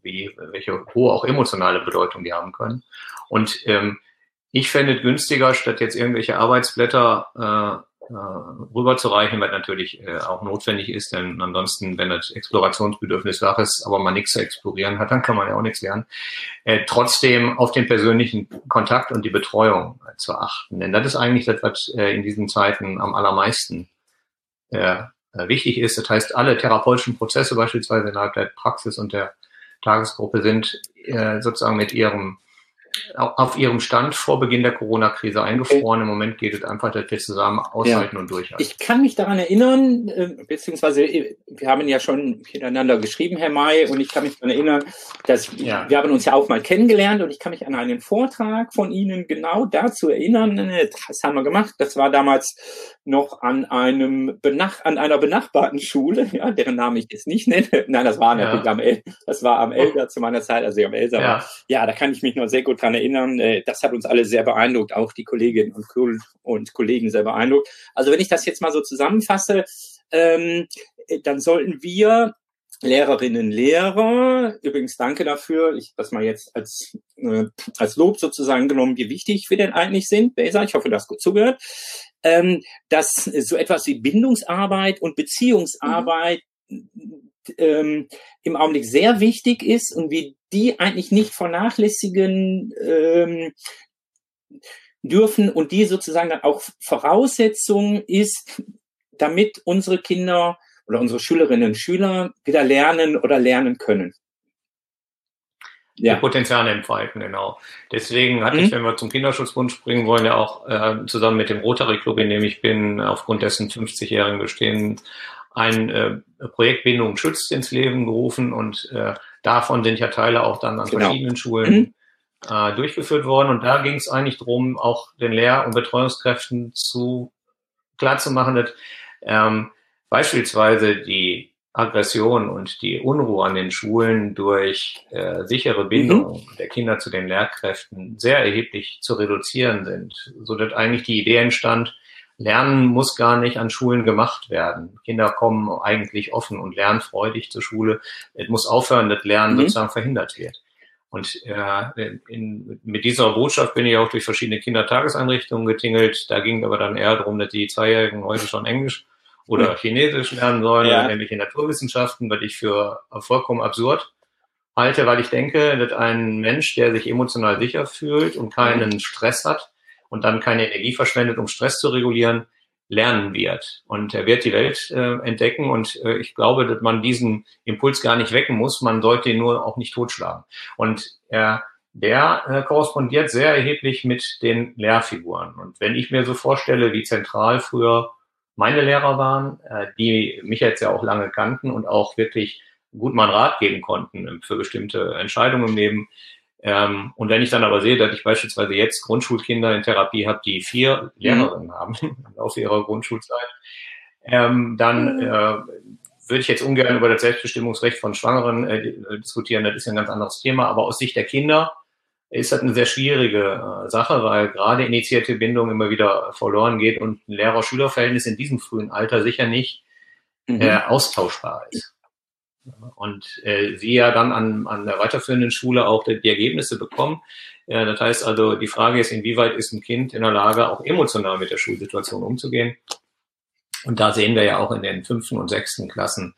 wie, welche hohe auch emotionale Bedeutung die haben können. Und ähm, ich fände es günstiger, statt jetzt irgendwelche Arbeitsblätter äh, äh, rüberzureichen, was natürlich äh, auch notwendig ist, denn ansonsten, wenn das Explorationsbedürfnis wach ist, aber man nichts zu explorieren hat, dann kann man ja auch nichts lernen. Äh, trotzdem auf den persönlichen Kontakt und die Betreuung äh, zu achten, denn das ist eigentlich das, was äh, in diesen Zeiten am allermeisten äh, äh wichtig ist. Das heißt, alle therapeutischen Prozesse beispielsweise innerhalb der Praxis und der Tagesgruppe sind äh, sozusagen mit ihrem auf ihrem Stand vor Beginn der Corona-Krise eingefroren. Im Moment geht es einfach, dass wir zusammen aushalten ja. und durchhalten. Ich kann mich daran erinnern, äh, beziehungsweise äh, wir haben ja schon miteinander geschrieben, Herr May, und ich kann mich daran erinnern, dass ja. wir haben uns ja auch mal kennengelernt und ich kann mich an einen Vortrag von Ihnen genau dazu erinnern. Das haben wir gemacht. Das war damals noch an einem Benach an einer benachbarten Schule, *laughs* ja, deren Namen ich jetzt nicht nenne. Nein, das war natürlich ja. am El das war am Elder zu meiner Zeit, also am Elsa. Ja. ja, da kann ich mich noch sehr gut dran erinnern. Äh, das hat uns alle sehr beeindruckt, auch die Kolleginnen und, Kollegen sehr beeindruckt. Also wenn ich das jetzt mal so zusammenfasse, ähm, dann sollten wir Lehrerinnen, Lehrer, übrigens danke dafür, ich das mal jetzt als, äh, als Lob sozusagen genommen, wie wichtig wir denn eigentlich sind, Besa, ich hoffe, du hast gut zugehört, ähm, dass so etwas wie Bindungsarbeit und Beziehungsarbeit mhm. ähm, im Augenblick sehr wichtig ist und wir die eigentlich nicht vernachlässigen ähm, dürfen und die sozusagen dann auch Voraussetzung ist, damit unsere Kinder oder unsere Schülerinnen und Schüler wieder lernen oder lernen können. Ja. Die Potenziale entfalten, genau. Deswegen hatte mhm. ich, wenn wir zum Kinderschutzbund springen wollen, ja auch äh, zusammen mit dem Rotary Club, in dem ich bin, aufgrund dessen 50-jährigen Bestehen, ein äh, Projekt Bindung schützt ins Leben gerufen und äh, davon sind ja Teile auch dann an genau. verschiedenen Schulen mhm. äh, durchgeführt worden. Und da ging es eigentlich darum, auch den Lehr- und Betreuungskräften zu klar zu machen, dass ähm, beispielsweise die Aggression und die Unruhe an den Schulen durch äh, sichere Bindung mhm. der Kinder zu den Lehrkräften sehr erheblich zu reduzieren sind, so dass eigentlich die Idee entstand, Lernen muss gar nicht an Schulen gemacht werden. Kinder kommen eigentlich offen und lernfreudig zur Schule. Es muss aufhören, dass Lernen mhm. sozusagen verhindert wird. Und äh, in, mit dieser Botschaft bin ich auch durch verschiedene Kindertageseinrichtungen getingelt. Da ging aber dann eher darum, dass die Zweijährigen heute schon Englisch oder Chinesisch lernen sollen, ja. nämlich in Naturwissenschaften, was ich für vollkommen absurd halte, weil ich denke, dass ein Mensch, der sich emotional sicher fühlt und keinen Stress hat und dann keine Energie verschwendet, um Stress zu regulieren, lernen wird. Und er wird die Welt äh, entdecken und äh, ich glaube, dass man diesen Impuls gar nicht wecken muss, man sollte ihn nur auch nicht totschlagen. Und er der äh, korrespondiert sehr erheblich mit den Lehrfiguren. Und wenn ich mir so vorstelle, wie zentral früher meine Lehrer waren, äh, die mich jetzt ja auch lange kannten und auch wirklich gut mal Rat geben konnten für bestimmte Entscheidungen im Leben. Ähm, und wenn ich dann aber sehe, dass ich beispielsweise jetzt Grundschulkinder in Therapie habe, die vier mhm. Lehrerinnen mhm. haben *laughs* aus ihrer Grundschulzeit, ähm, dann mhm. äh, würde ich jetzt ungern über das Selbstbestimmungsrecht von Schwangeren äh, diskutieren. Das ist ja ein ganz anderes Thema. Aber aus Sicht der Kinder ist das eine sehr schwierige äh, Sache, weil gerade initiierte Bindung immer wieder verloren geht und ein Lehrer-Schüler-Verhältnis in diesem frühen Alter sicher nicht mhm. äh, austauschbar ist. Und äh, sie ja dann an, an der weiterführenden Schule auch die, die Ergebnisse bekommen. Ja, das heißt also, die Frage ist, inwieweit ist ein Kind in der Lage, auch emotional mit der Schulsituation umzugehen? Und da sehen wir ja auch in den fünften und sechsten Klassen,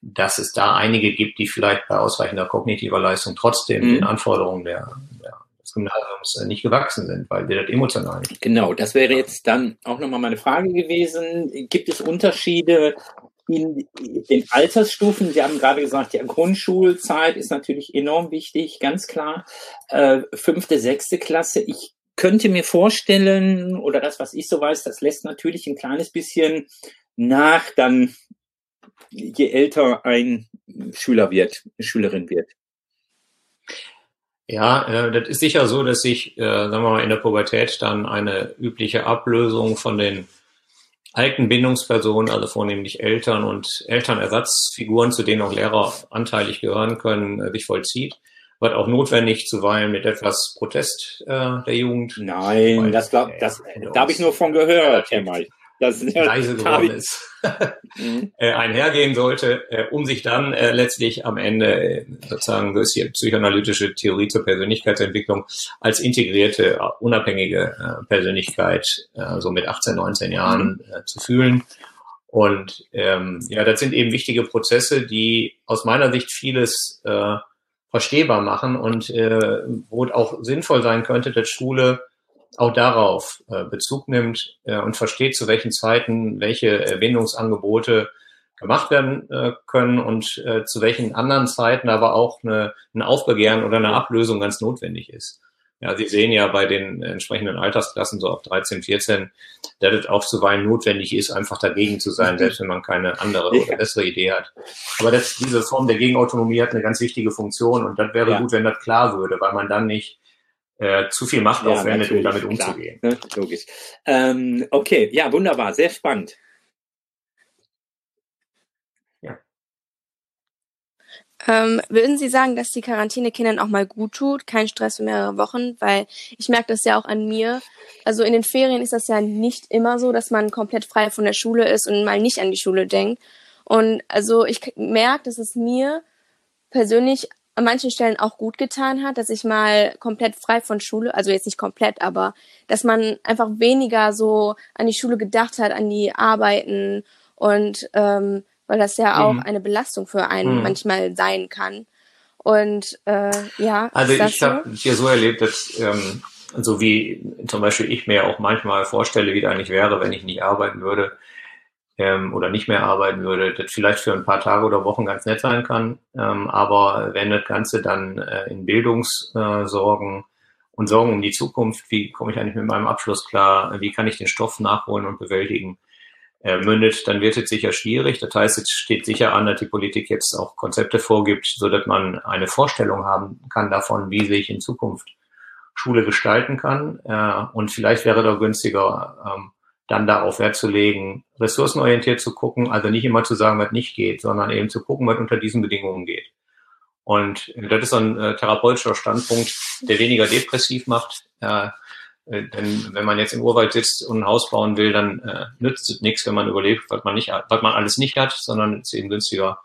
dass es da einige gibt, die vielleicht bei ausreichender kognitiver Leistung trotzdem mhm. den Anforderungen der, der, des Gymnasiums nicht gewachsen sind, weil wir das emotional nicht. Genau, das wäre jetzt dann auch nochmal meine Frage gewesen. Gibt es Unterschiede in den Altersstufen? Sie haben gerade gesagt, ja, Grundschulzeit ist natürlich enorm wichtig, ganz klar. Äh, fünfte, sechste Klasse. Ich könnte mir vorstellen, oder das, was ich so weiß, das lässt natürlich ein kleines bisschen nach dann je älter ein Schüler wird, Schülerin wird. Ja, äh, das ist sicher so, dass sich, äh, sagen wir mal, in der Pubertät dann eine übliche Ablösung von den alten Bindungspersonen, also vornehmlich Eltern und Elternersatzfiguren, zu denen auch Lehrer anteilig gehören können, äh, sich vollzieht. Wird auch notwendig zuweilen mit etwas Protest äh, der Jugend. Nein, das, glaub, das, da habe ich nur von gehört, Herr May das leise *laughs* geworden ist, *laughs* mhm. *laughs* äh, einhergehen sollte, äh, um sich dann äh, letztlich am Ende sozusagen durch die psychoanalytische Theorie zur Persönlichkeitsentwicklung als integrierte, unabhängige Persönlichkeit so mit 18, 19 Jahren mhm. zu fühlen. Und ähm, ja, das sind eben wichtige Prozesse, die aus meiner Sicht vieles äh, verstehbar machen und äh, wo es auch sinnvoll sein könnte, dass Schule auch darauf äh, Bezug nimmt äh, und versteht, zu welchen Zeiten welche Erwähnungsangebote gemacht werden äh, können und äh, zu welchen anderen Zeiten aber auch eine, ein Aufbegehren oder eine Ablösung ganz notwendig ist. Ja, Sie sehen ja bei den entsprechenden Altersklassen, so ab 13, 14, dass es auch zuweilen notwendig ist, einfach dagegen zu sein, selbst wenn man keine andere oder bessere Idee hat. Aber das, diese Form der Gegenautonomie hat eine ganz wichtige Funktion und das wäre ja. gut, wenn das klar würde, weil man dann nicht äh, zu viel Macht ja, aufwendet, um damit umzugehen. Klar, ne? Logisch. Ähm, okay, ja, wunderbar, sehr spannend. Ja. Ähm, würden Sie sagen, dass die Quarantäne Kindern auch mal gut tut? Kein Stress für mehrere Wochen? Weil ich merke das ja auch an mir. Also in den Ferien ist das ja nicht immer so, dass man komplett frei von der Schule ist und mal nicht an die Schule denkt. Und also ich merke, dass es mir persönlich an manchen Stellen auch gut getan hat, dass ich mal komplett frei von Schule, also jetzt nicht komplett, aber dass man einfach weniger so an die Schule gedacht hat, an die Arbeiten und ähm, weil das ja auch mhm. eine Belastung für einen mhm. manchmal sein kann. Und äh, ja, also ich so? habe hier so erlebt, dass ähm, so wie zum Beispiel ich mir auch manchmal vorstelle, wie das eigentlich wäre, wenn ich nicht arbeiten würde, ähm, oder nicht mehr arbeiten würde, das vielleicht für ein paar Tage oder Wochen ganz nett sein kann. Ähm, aber wenn das Ganze dann äh, in Bildungssorgen äh, und Sorgen um die Zukunft, wie komme ich eigentlich mit meinem Abschluss klar, wie kann ich den Stoff nachholen und bewältigen, äh, mündet, dann wird es sicher schwierig. Das heißt, es steht sicher an, dass die Politik jetzt auch Konzepte vorgibt, so dass man eine Vorstellung haben kann davon, wie sich in Zukunft Schule gestalten kann. Äh, und vielleicht wäre da günstiger, ähm, dann darauf Wert zu legen, ressourcenorientiert zu gucken, also nicht immer zu sagen, was nicht geht, sondern eben zu gucken, was unter diesen Bedingungen geht. Und das ist so ein äh, therapeutischer Standpunkt, der weniger depressiv macht. Äh, äh, denn wenn man jetzt im Urwald sitzt und ein Haus bauen will, dann äh, nützt es nichts, wenn man überlebt, was man nicht, was man alles nicht hat, sondern es ist eben günstiger,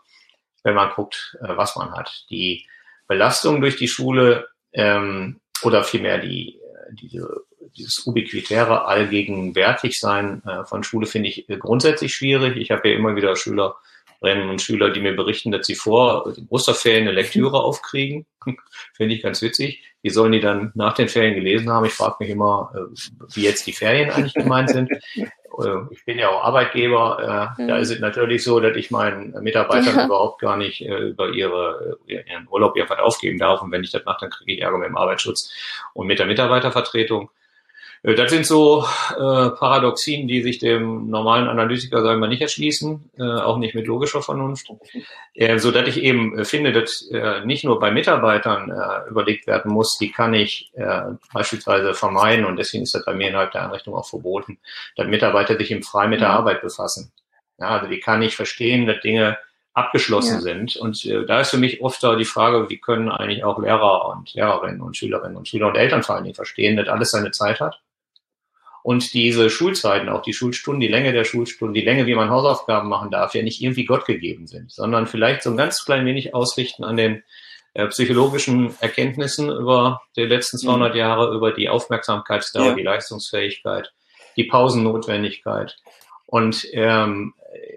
wenn man guckt, äh, was man hat. Die Belastung durch die Schule ähm, oder vielmehr die äh, diese dieses ubiquitäre Allgegenwärtigsein äh, von Schule finde ich äh, grundsätzlich schwierig. Ich habe ja immer wieder Schülerinnen und Schüler, die mir berichten, dass sie vor den Osterferien eine Lektüre *laughs* aufkriegen. *laughs* finde ich ganz witzig. Wie sollen die dann nach den Ferien gelesen haben? Ich frage mich immer, äh, wie jetzt die Ferien eigentlich gemeint sind. *laughs* Ich bin ja auch Arbeitgeber. Da ist es natürlich so, dass ich meinen Mitarbeitern ja. überhaupt gar nicht über ihre, ihren Urlaub irgendwas aufgeben darf. Und wenn ich das mache, dann kriege ich Ärger mit dem Arbeitsschutz und mit der Mitarbeitervertretung. Äh, das sind so äh, Paradoxien, die sich dem normalen Analytiker, sagen wir, nicht erschließen, äh, auch nicht mit logischer Vernunft, äh, so dass ich eben äh, finde, dass äh, nicht nur bei Mitarbeitern äh, überlegt werden muss, die kann ich äh, beispielsweise vermeiden und deswegen ist das bei mir innerhalb der Einrichtung auch verboten, dass Mitarbeiter sich im frei mit der Arbeit befassen. Ja, also wie kann ich verstehen, dass Dinge abgeschlossen ja. sind. Und äh, da ist für mich oft da die Frage, wie können eigentlich auch Lehrer und Lehrerinnen und Schülerinnen und Schüler und Eltern vor allen Dingen verstehen, dass alles seine Zeit hat und diese Schulzeiten, auch die Schulstunden, die Länge der Schulstunden, die Länge, wie man Hausaufgaben machen darf, ja nicht irgendwie Gott gegeben sind, sondern vielleicht so ein ganz klein wenig ausrichten an den äh, psychologischen Erkenntnissen über die letzten 200 mhm. Jahre, über die Aufmerksamkeitsdauer, ja. die Leistungsfähigkeit, die Pausennotwendigkeit. Und ähm,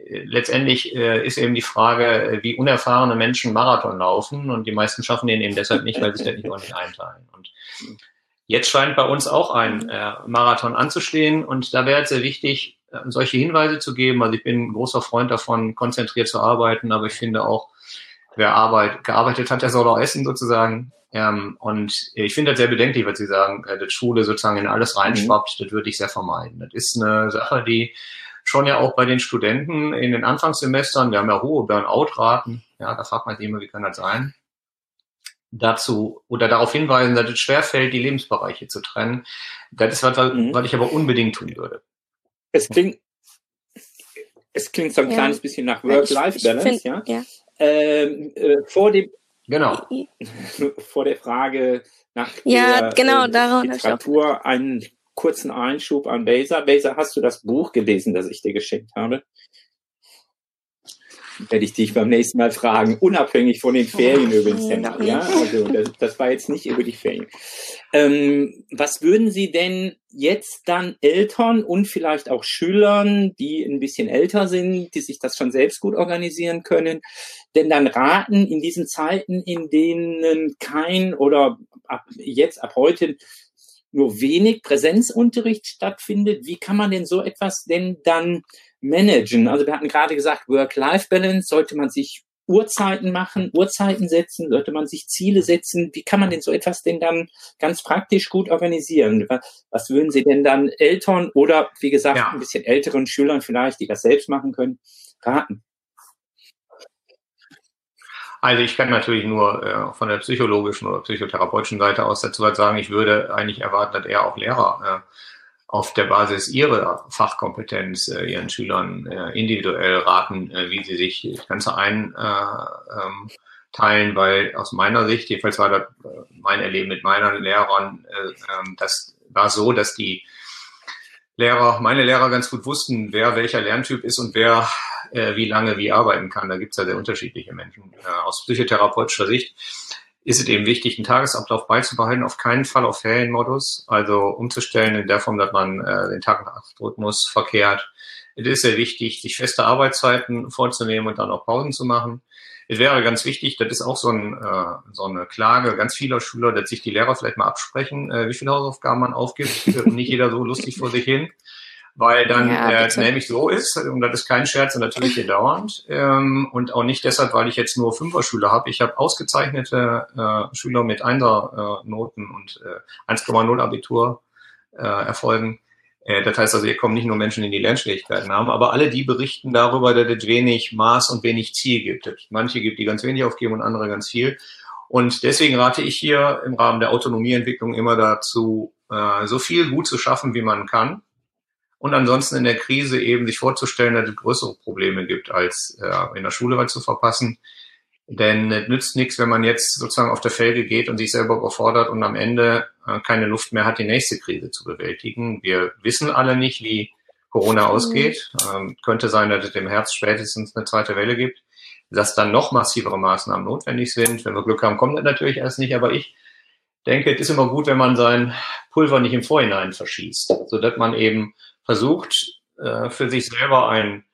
letztendlich äh, ist eben die Frage, wie unerfahrene Menschen Marathon laufen und die meisten schaffen den eben deshalb nicht, weil sie das nicht ordentlich einteilen. Und Jetzt scheint bei uns auch ein äh, Marathon anzustehen und da wäre es sehr wichtig, äh, solche Hinweise zu geben. Also ich bin ein großer Freund davon, konzentriert zu arbeiten, aber ich finde auch, wer Arbeit, gearbeitet hat, der soll auch essen sozusagen. Ähm, und ich finde das sehr bedenklich, was Sie sagen, äh, dass Schule sozusagen in alles reinschwappt, mhm. das würde ich sehr vermeiden. Das ist eine Sache, die schon ja auch bei den Studenten in den Anfangssemestern, wir haben ja hohe Burnout-Raten, ja, da fragt man sich immer, wie kann das sein? Dazu oder darauf hinweisen, dass es schwerfällt, die Lebensbereiche zu trennen. Das ist was, mhm. was ich aber unbedingt tun würde. Es klingt, es klingt so ein ja. kleines bisschen nach Work-Life-Balance, ja. ja. Ähm, äh, vor dem, genau, *laughs* vor der Frage nach ja, der genau, äh, Literatur einen kurzen Einschub an Baser. Baser, hast du das Buch gelesen, das ich dir geschickt habe? Werde ich dich beim nächsten Mal fragen, unabhängig von den Ferien oh, übrigens, Henna, ja, also das, das, war jetzt nicht über die Ferien. Ähm, was würden Sie denn jetzt dann Eltern und vielleicht auch Schülern, die ein bisschen älter sind, die sich das schon selbst gut organisieren können, denn dann raten in diesen Zeiten, in denen kein oder ab jetzt, ab heute nur wenig Präsenzunterricht stattfindet, wie kann man denn so etwas denn dann managen? Also wir hatten gerade gesagt, Work-Life-Balance, sollte man sich Uhrzeiten machen, Uhrzeiten setzen, sollte man sich Ziele setzen? Wie kann man denn so etwas denn dann ganz praktisch gut organisieren? Was würden Sie denn dann Eltern oder, wie gesagt, ja. ein bisschen älteren Schülern vielleicht, die das selbst machen können, raten? Also ich kann natürlich nur äh, von der psychologischen oder psychotherapeutischen Seite aus dazu was sagen, ich würde eigentlich erwarten, dass er auch Lehrer äh, auf der Basis ihrer Fachkompetenz äh, ihren Schülern äh, individuell raten, äh, wie sie sich das Ganze einteilen, ähm, weil aus meiner Sicht, jedenfalls war das äh, mein Erleben mit meinen Lehrern, äh, ähm, das war so, dass die Lehrer, meine Lehrer ganz gut wussten, wer welcher Lerntyp ist und wer äh, wie lange wie arbeiten kann. Da gibt es ja sehr unterschiedliche Menschen. Äh, aus psychotherapeutischer Sicht ist es eben wichtig, einen Tagesablauf beizubehalten, auf keinen Fall auf Ferienmodus, also umzustellen in der Form, dass man äh, den Tag- und Rhythmus verkehrt. Es ist sehr wichtig, sich feste Arbeitszeiten vorzunehmen und dann auch Pausen zu machen. Es wäre ganz wichtig, das ist auch so, ein, äh, so eine Klage ganz vieler Schüler, dass sich die Lehrer vielleicht mal absprechen, äh, wie viele Hausaufgaben man aufgibt. *laughs* nicht jeder so lustig vor sich hin weil dann ja, äh, nämlich so ist, und das ist kein Scherz und natürlich hier dauernd, ähm, und auch nicht deshalb, weil ich jetzt nur Fünfer-Schüler habe. Ich habe ausgezeichnete äh, Schüler mit Einser-Noten äh, und äh, 1,0 Abitur äh, erfolgen. Äh, das heißt also, hier kommen nicht nur Menschen, die die Lernschwierigkeiten haben, aber alle die berichten darüber, dass es wenig Maß und wenig Ziel gibt. Manche gibt, die ganz wenig aufgeben und andere ganz viel. Und deswegen rate ich hier im Rahmen der Autonomieentwicklung immer dazu, äh, so viel gut zu schaffen, wie man kann und ansonsten in der Krise eben sich vorzustellen, dass es größere Probleme gibt, als äh, in der Schule was zu verpassen. Denn es nützt nichts, wenn man jetzt sozusagen auf der Felge geht und sich selber überfordert und am Ende äh, keine Luft mehr hat, die nächste Krise zu bewältigen. Wir wissen alle nicht, wie Corona mhm. ausgeht. Ähm, könnte sein, dass es im Herbst spätestens eine zweite Welle gibt, dass dann noch massivere Maßnahmen notwendig sind. Wenn wir Glück haben, kommt das natürlich erst nicht. Aber ich denke, es ist immer gut, wenn man sein Pulver nicht im Vorhinein verschießt, sodass man eben versucht, äh, für sich selber einen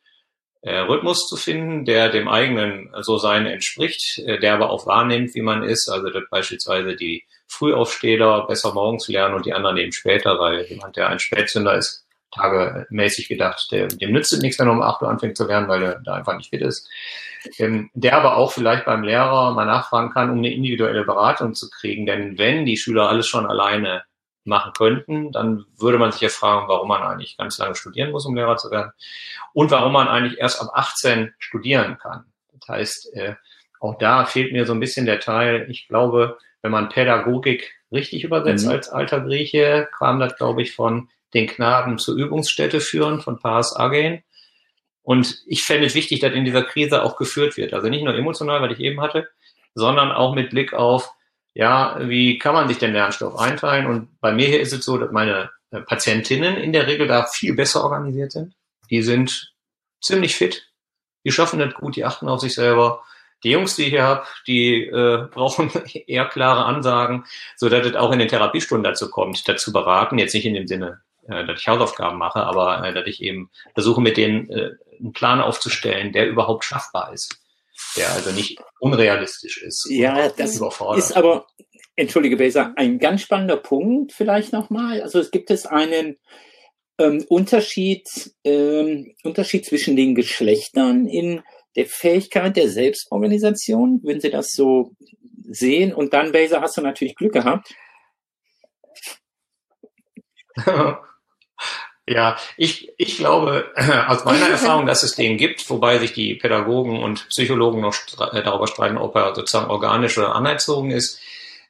äh, Rhythmus zu finden, der dem eigenen so sein entspricht, äh, der aber auch wahrnimmt, wie man ist. Also dass beispielsweise die Frühaufsteher besser morgens lernen und die anderen eben später, weil jemand, der ein Spätzünder ist, tagemäßig gedacht, der, dem nützt es nichts, wenn er um 8 Uhr anfängt zu lernen, weil er da einfach nicht fit ist. Ähm, der aber auch vielleicht beim Lehrer mal nachfragen kann, um eine individuelle Beratung zu kriegen. Denn wenn die Schüler alles schon alleine machen könnten, dann würde man sich ja fragen, warum man eigentlich ganz lange studieren muss, um Lehrer zu werden und warum man eigentlich erst ab 18 studieren kann. Das heißt, äh, auch da fehlt mir so ein bisschen der Teil, ich glaube, wenn man Pädagogik richtig übersetzt mhm. als alter Grieche, kam das, glaube ich, von den Knaben zur Übungsstätte führen, von Paas Agen. Und ich fände es wichtig, dass in dieser Krise auch geführt wird. Also nicht nur emotional, weil ich eben hatte, sondern auch mit Blick auf, ja, wie kann man sich den Lernstoff einteilen? Und bei mir hier ist es so, dass meine äh, Patientinnen in der Regel da viel besser organisiert sind. Die sind ziemlich fit, die schaffen das gut, die achten auf sich selber. Die Jungs, die ich hier habe, die äh, *laughs* brauchen eher klare Ansagen, so dass es auch in den Therapiestunden dazu kommt, dazu beraten. Jetzt nicht in dem Sinne, äh, dass ich Hausaufgaben mache, aber äh, dass ich eben versuche, mit denen äh, einen Plan aufzustellen, der überhaupt schaffbar ist der also nicht unrealistisch ist. Ja, das ist aber, entschuldige Besa, ein ganz spannender Punkt vielleicht nochmal. Also es gibt es einen ähm, Unterschied, ähm, Unterschied zwischen den Geschlechtern in der Fähigkeit der Selbstorganisation, wenn Sie das so sehen. Und dann, Besa, hast du natürlich Glück gehabt. *laughs* Ja, ich, ich glaube *clears throat* aus meiner *laughs* Erfahrung, dass es den gibt, wobei sich die Pädagogen und Psychologen noch äh, darüber streiten, ob er sozusagen organisch oder anerzogen ist.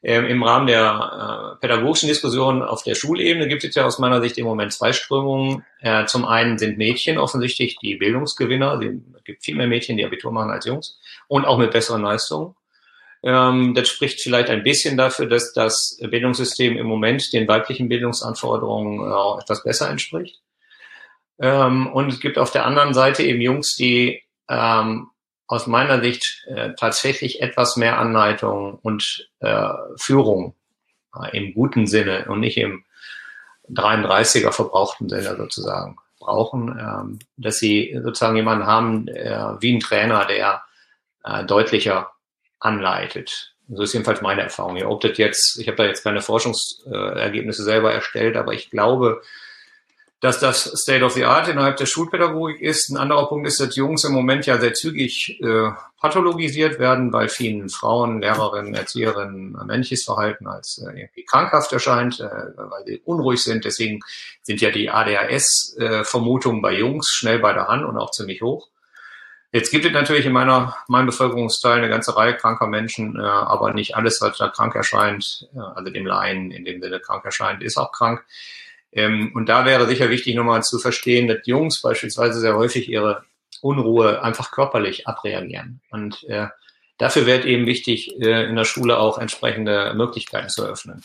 Ähm, Im Rahmen der äh, pädagogischen Diskussion auf der Schulebene gibt es ja aus meiner Sicht im Moment zwei Strömungen. Äh, zum einen sind Mädchen offensichtlich die Bildungsgewinner. Es gibt viel mehr Mädchen, die Abitur machen als Jungs und auch mit besseren Leistungen. Ähm, das spricht vielleicht ein bisschen dafür, dass das Bildungssystem im Moment den weiblichen Bildungsanforderungen äh, etwas besser entspricht. Ähm, und es gibt auf der anderen Seite eben Jungs, die ähm, aus meiner Sicht äh, tatsächlich etwas mehr Anleitung und äh, Führung äh, im guten Sinne und nicht im 33er verbrauchten Sinne sozusagen brauchen, ähm, dass sie sozusagen jemanden haben, äh, wie ein Trainer, der deutlicher anleitet. So ist jedenfalls meine Erfahrung. Ob das jetzt, ich habe da jetzt keine Forschungsergebnisse selber erstellt, aber ich glaube, dass das State of the Art innerhalb der Schulpädagogik ist. Ein anderer Punkt ist, dass Jungs im Moment ja sehr zügig äh, pathologisiert werden, weil vielen Frauen, Lehrerinnen, Erzieherinnen männliches Verhalten als äh, irgendwie krankhaft erscheint, äh, weil sie unruhig sind. Deswegen sind ja die ADHS-Vermutungen äh, bei Jungs schnell bei der Hand und auch ziemlich hoch. Jetzt gibt es natürlich in meiner, meinem Bevölkerungsteil eine ganze Reihe kranker Menschen, äh, aber nicht alles, was da krank erscheint, äh, also dem Laien in dem Sinne krank erscheint, ist auch krank. Ähm, und da wäre sicher wichtig, nochmal zu verstehen, dass Jungs beispielsweise sehr häufig ihre Unruhe einfach körperlich abreagieren. Und äh, dafür wird eben wichtig, äh, in der Schule auch entsprechende Möglichkeiten zu eröffnen.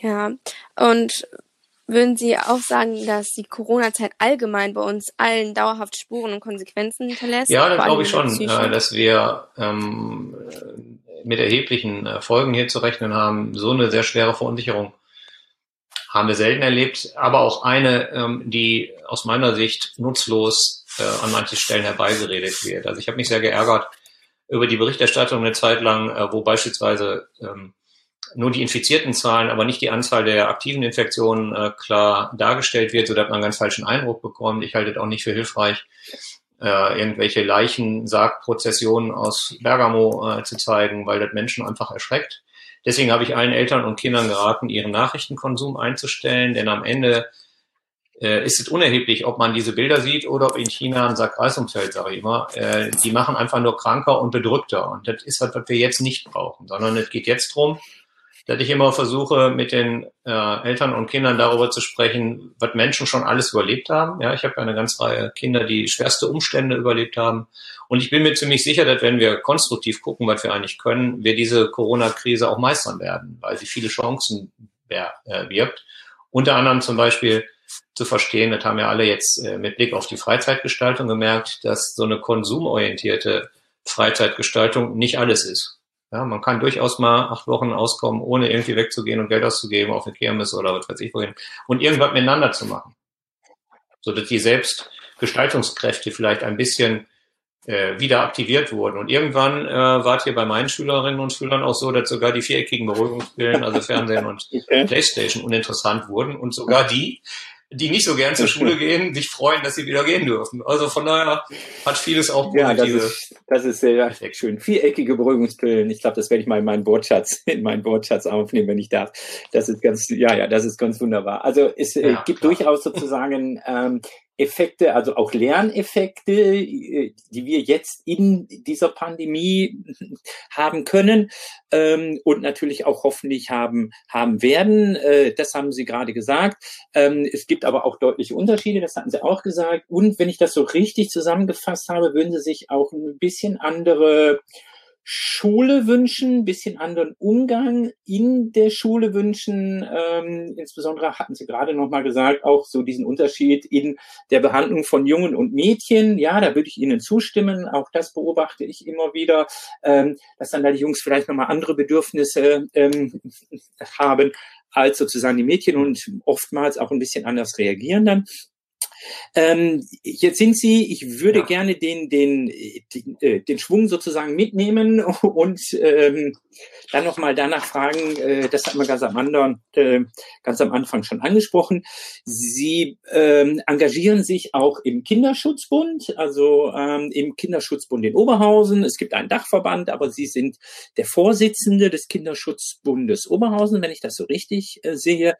Ja, und Würden Sie auch sagen, dass die Corona-Zeit allgemein bei uns allen dauerhaft Spuren und Konsequenzen hinterlässt? Ja, das glaube ich schon, äh, dass wir ähm, mit erheblichen Folgen hier zu rechnen haben. So eine sehr schwere Verunsicherung haben wir selten erlebt, aber auch eine, ähm, die aus meiner Sicht nutzlos äh, an manchen Stellen herbeigeredet wird. Also ich habe mich sehr geärgert über die Berichterstattung eine Zeit lang, äh, wo beispielsweise ähm, nur die infizierten Zahlen, aber nicht die Anzahl der aktiven Infektionen äh, klar dargestellt wird, so dass man einen ganz falschen Eindruck bekommt. Ich halte es auch nicht für hilfreich, äh, irgendwelche Leichensargprozessionen aus Bergamo äh, zu zeigen, weil das Menschen einfach erschreckt. Deswegen habe ich allen Eltern und Kindern geraten, ihren Nachrichtenkonsum einzustellen, denn am Ende äh, ist es unerheblich, ob man diese Bilder sieht oder ob in China ein Sackreisumfeld, sage ich immer. Äh, die machen einfach nur kranker und bedrückter. Und das ist was, was wir jetzt nicht brauchen, sondern es geht jetzt drum, dass ich immer versuche, mit den äh, Eltern und Kindern darüber zu sprechen, was Menschen schon alles überlebt haben. Ja, ich habe eine ganze Reihe Kinder, die schwerste Umstände überlebt haben. Und ich bin mir ziemlich sicher, dass wenn wir konstruktiv gucken, was wir eigentlich können, wir diese Corona-Krise auch meistern werden, weil sie viele Chancen äh, wirbt. Unter anderem zum Beispiel zu verstehen, das haben ja alle jetzt äh, mit Blick auf die Freizeitgestaltung gemerkt, dass so eine konsumorientierte Freizeitgestaltung nicht alles ist. Ja, man kann durchaus mal acht Wochen auskommen, ohne irgendwie wegzugehen und Geld auszugeben auf eine Kirmes oder was weiß ich wohin und irgendwas miteinander zu machen. So dass die Selbstgestaltungskräfte vielleicht ein bisschen äh, wieder aktiviert wurden. Und irgendwann äh, war es hier bei meinen Schülerinnen und Schülern auch so, dass sogar die viereckigen Beruhigungsbillen, also Fernsehen und. *laughs* Playstation, uninteressant wurden und sogar die, die nicht so gern zur *laughs* Schule gehen, sich freuen, dass sie wieder gehen dürfen. Also von daher hat vieles auch positive. Ja, das ist, das ist sehr schön. Viereckige Beruhigungspillen. Ich glaube, das werde ich mal in meinen Wortschatz, *laughs* in meinen Wortschatz aufnehmen, wenn ich darf. Das ist ganz, ja, ja, das ist ganz wunderbar. Also es äh, ja, gibt klar. durchaus sozusagen ähm, Effekte, also auch Lerneffekte, äh, die wir jetzt in dieser Pandemie haben können ähm, und natürlich auch hoffentlich haben haben werden. Äh, das haben Sie gerade gesagt. Ähm, es gibt aber auch deutliche Unterschiede, das hatten Sie auch gesagt. Und wenn ich das so richtig zusammengefasst habe, würden Sie sich auch ein bisschen andere Schule wünschen, bisschen anderen Umgang in der Schule wünschen. Ähm, insbesondere hatten Sie gerade noch mal gesagt, auch so diesen Unterschied in der Behandlung von Jungen und Mädchen. Ja, da würde ich Ihnen zustimmen. Auch das beobachte ich immer wieder, ähm, dass dann da die Jungs vielleicht noch mal andere Bedürfnisse ähm, haben als sozusagen die Mädchen und oftmals auch ein bisschen anders reagieren dann. Ähm, jetzt sind Sie, ich würde ja. gerne den, den, den, äh, den Schwung sozusagen mitnehmen *laughs* und ähm, dann nochmal danach fragen, äh, das hat man ganz am, anderen, äh, ganz am Anfang schon angesprochen. Sie ähm, engagieren sich auch im Kinderschutzbund, also ähm, im Kinderschutzbund in Oberhausen. Es gibt einen Dachverband, aber Sie sind der Vorsitzende des Kinderschutzbundes Oberhausen, wenn ich das so richtig äh, sehe.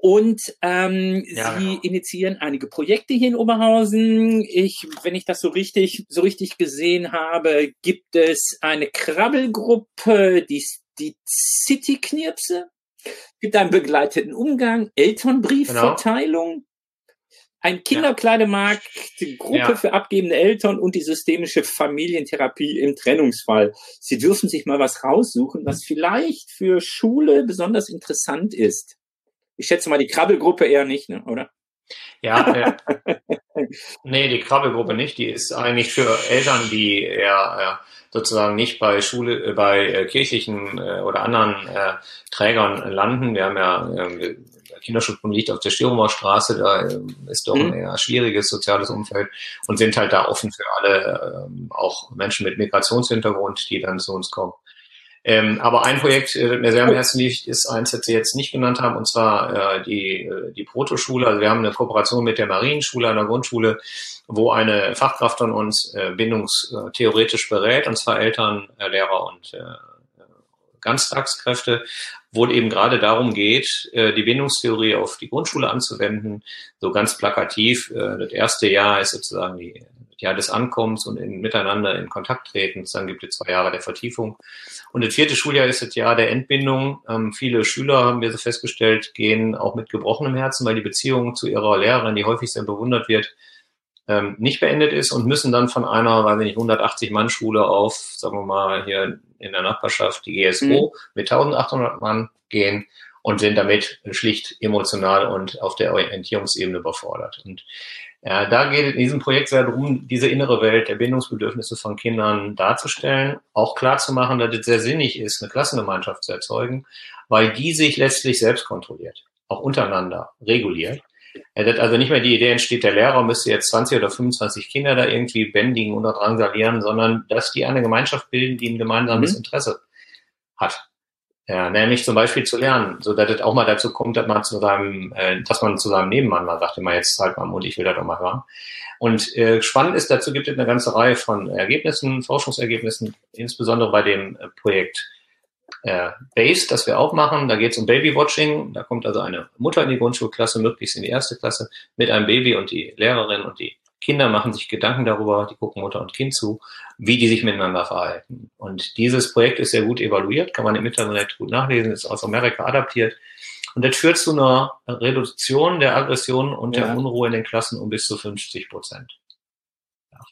Und ähm, ja, sie genau. initiieren einige Projekte hier in Oberhausen. Ich, wenn ich das so richtig, so richtig gesehen habe, gibt es eine Krabbelgruppe, die, die City-Knirpse, gibt einen begleiteten Umgang, Elternbriefverteilung, genau. ein Kinderkleidemarkt, die Gruppe ja. für abgebende Eltern und die systemische Familientherapie im Trennungsfall. Sie dürfen sich mal was raussuchen, was vielleicht für Schule besonders interessant ist. Ich schätze mal die Krabbelgruppe eher nicht, ne, oder? Ja, *laughs* äh, nee, die Krabbelgruppe nicht. Die ist eigentlich für Eltern, die eher äh, sozusagen nicht bei Schule, äh, bei äh, kirchlichen äh, oder anderen äh, Trägern landen. Wir haben ja äh, Kinderschutzbund liegt auf der Stürmer Straße, da äh, ist doch ein mhm. eher schwieriges soziales Umfeld und sind halt da offen für alle, auch Menschen mit Migrationshintergrund, die dann zu uns kommen. Ähm, aber ein Projekt, äh, das mir sehr am Herzen liegt, ist eins, das Sie jetzt nicht genannt haben, und zwar äh, die, äh, die Protoschule. Also wir haben eine Kooperation mit der Marienschule, einer Grundschule, wo eine Fachkraft von uns äh, bindungstheoretisch berät, und zwar Eltern, äh, Lehrer und äh, Ganztagskräfte, wo eben gerade darum geht, äh, die Bindungstheorie auf die Grundschule anzuwenden, so ganz plakativ. Äh, das erste Jahr ist sozusagen die Jahr des Ankommens und in, miteinander in Kontakt treten. Dann gibt es zwei Jahre der Vertiefung. Und das vierte Schuljahr ist das Jahr der Entbindung. Ähm, viele Schüler, haben wir so festgestellt, gehen auch mit gebrochenem Herzen, weil die Beziehung zu ihrer Lehrerin, die häufig sehr bewundert wird, ähm, nicht beendet ist und müssen dann von einer, weiß ich nicht, 180 Mann Schule auf, sagen wir mal, hier in der Nachbarschaft, die GSO, mhm. mit 1800 Mann gehen und sind damit schlicht emotional und auf der Orientierungsebene überfordert. Und ja, da geht es in diesem Projekt sehr darum, diese innere Welt der Bindungsbedürfnisse von Kindern darzustellen, auch klar zu machen, dass es sehr sinnig ist, eine Klassengemeinschaft zu erzeugen, weil die sich letztlich selbst kontrolliert, auch untereinander reguliert. Ja, dass also nicht mehr die Idee entsteht, der Lehrer müsste jetzt 20 oder 25 Kinder da irgendwie bändigen oder drangsalieren, sondern dass die eine Gemeinschaft bilden, die ein gemeinsames mhm. Interesse hat. Ja, nämlich zum Beispiel zu lernen, so dass es auch mal dazu kommt, dass man zu seinem, äh, dass man zu seinem Nebenmann mal sagt, immer jetzt halt mal Mund, ich will das doch mal hören. Und äh, spannend ist, dazu gibt es eine ganze Reihe von Ergebnissen, Forschungsergebnissen, insbesondere bei dem äh, Projekt äh, Base, das wir auch machen. Da geht es um Babywatching. Da kommt also eine Mutter in die Grundschulklasse, möglichst in die erste Klasse, mit einem Baby und die Lehrerin und die Kinder machen sich Gedanken darüber, die gucken Mutter und Kind zu, wie die sich miteinander verhalten. Und dieses Projekt ist sehr gut evaluiert, kann man im Internet gut nachlesen, ist aus Amerika adaptiert. Und das führt zu einer Reduktion der Aggression und ja. der Unruhe in den Klassen um bis zu 50 Prozent.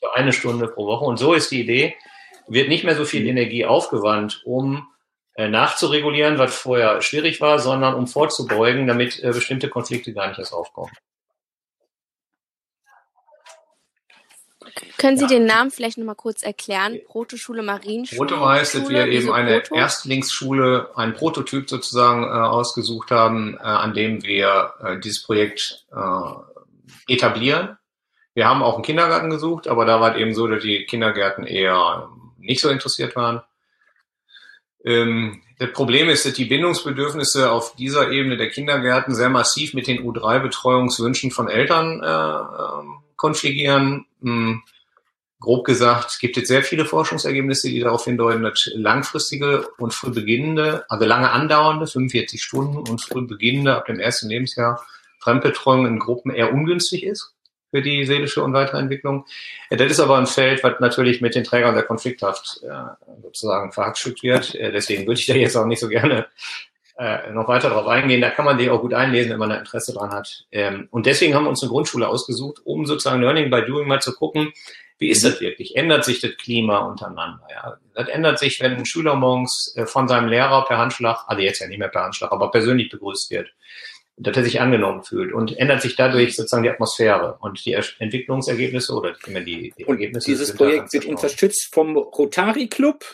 Für eine Stunde pro Woche. Und so ist die Idee, wird nicht mehr so viel Energie aufgewandt, um äh, nachzuregulieren, was vorher schwierig war, sondern um vorzubeugen, damit äh, bestimmte Konflikte gar nicht erst aufkommen. Können Sie ja. den Namen vielleicht nochmal kurz erklären? Protoschule Marienschule? Proto heißt, dass wir eben eine Proto? Erstlingsschule, einen Prototyp sozusagen äh, ausgesucht haben, äh, an dem wir äh, dieses Projekt äh, etablieren. Wir haben auch einen Kindergarten gesucht, aber da war es eben so, dass die Kindergärten eher nicht so interessiert waren. Ähm, das Problem ist, dass die Bindungsbedürfnisse auf dieser Ebene der Kindergärten sehr massiv mit den U3-Betreuungswünschen von Eltern äh, konfligieren. Hm, grob gesagt, gibt es sehr viele Forschungsergebnisse, die darauf hindeuten, dass langfristige und früh beginnende, also lange andauernde, 45 Stunden und früh beginnende ab dem ersten Lebensjahr Fremdbetreuung in Gruppen eher ungünstig ist für die seelische und Weiterentwicklung. Das ist aber ein Feld, was natürlich mit den Trägern der Konflikthaft äh, sozusagen verhackstückt wird. Äh, deswegen würde ich da jetzt auch nicht so gerne äh, noch weiter darauf eingehen. Da kann man die auch gut einlesen, wenn man da Interesse dran hat. Ähm, und deswegen haben wir uns eine Grundschule ausgesucht, um sozusagen Learning by Doing mal zu gucken, wie ist das wirklich? Ändert sich das Klima untereinander? Ja? Das ändert sich, wenn ein Schüler morgens äh, von seinem Lehrer per Handschlag, also jetzt ja nicht mehr per Handschlag, aber persönlich begrüßt wird, dass er sich angenommen fühlt und ändert sich dadurch sozusagen die Atmosphäre und die Entwicklungsergebnisse oder die, die Ergebnisse. Und dieses Projekt wird unterstützt vom Rotary Club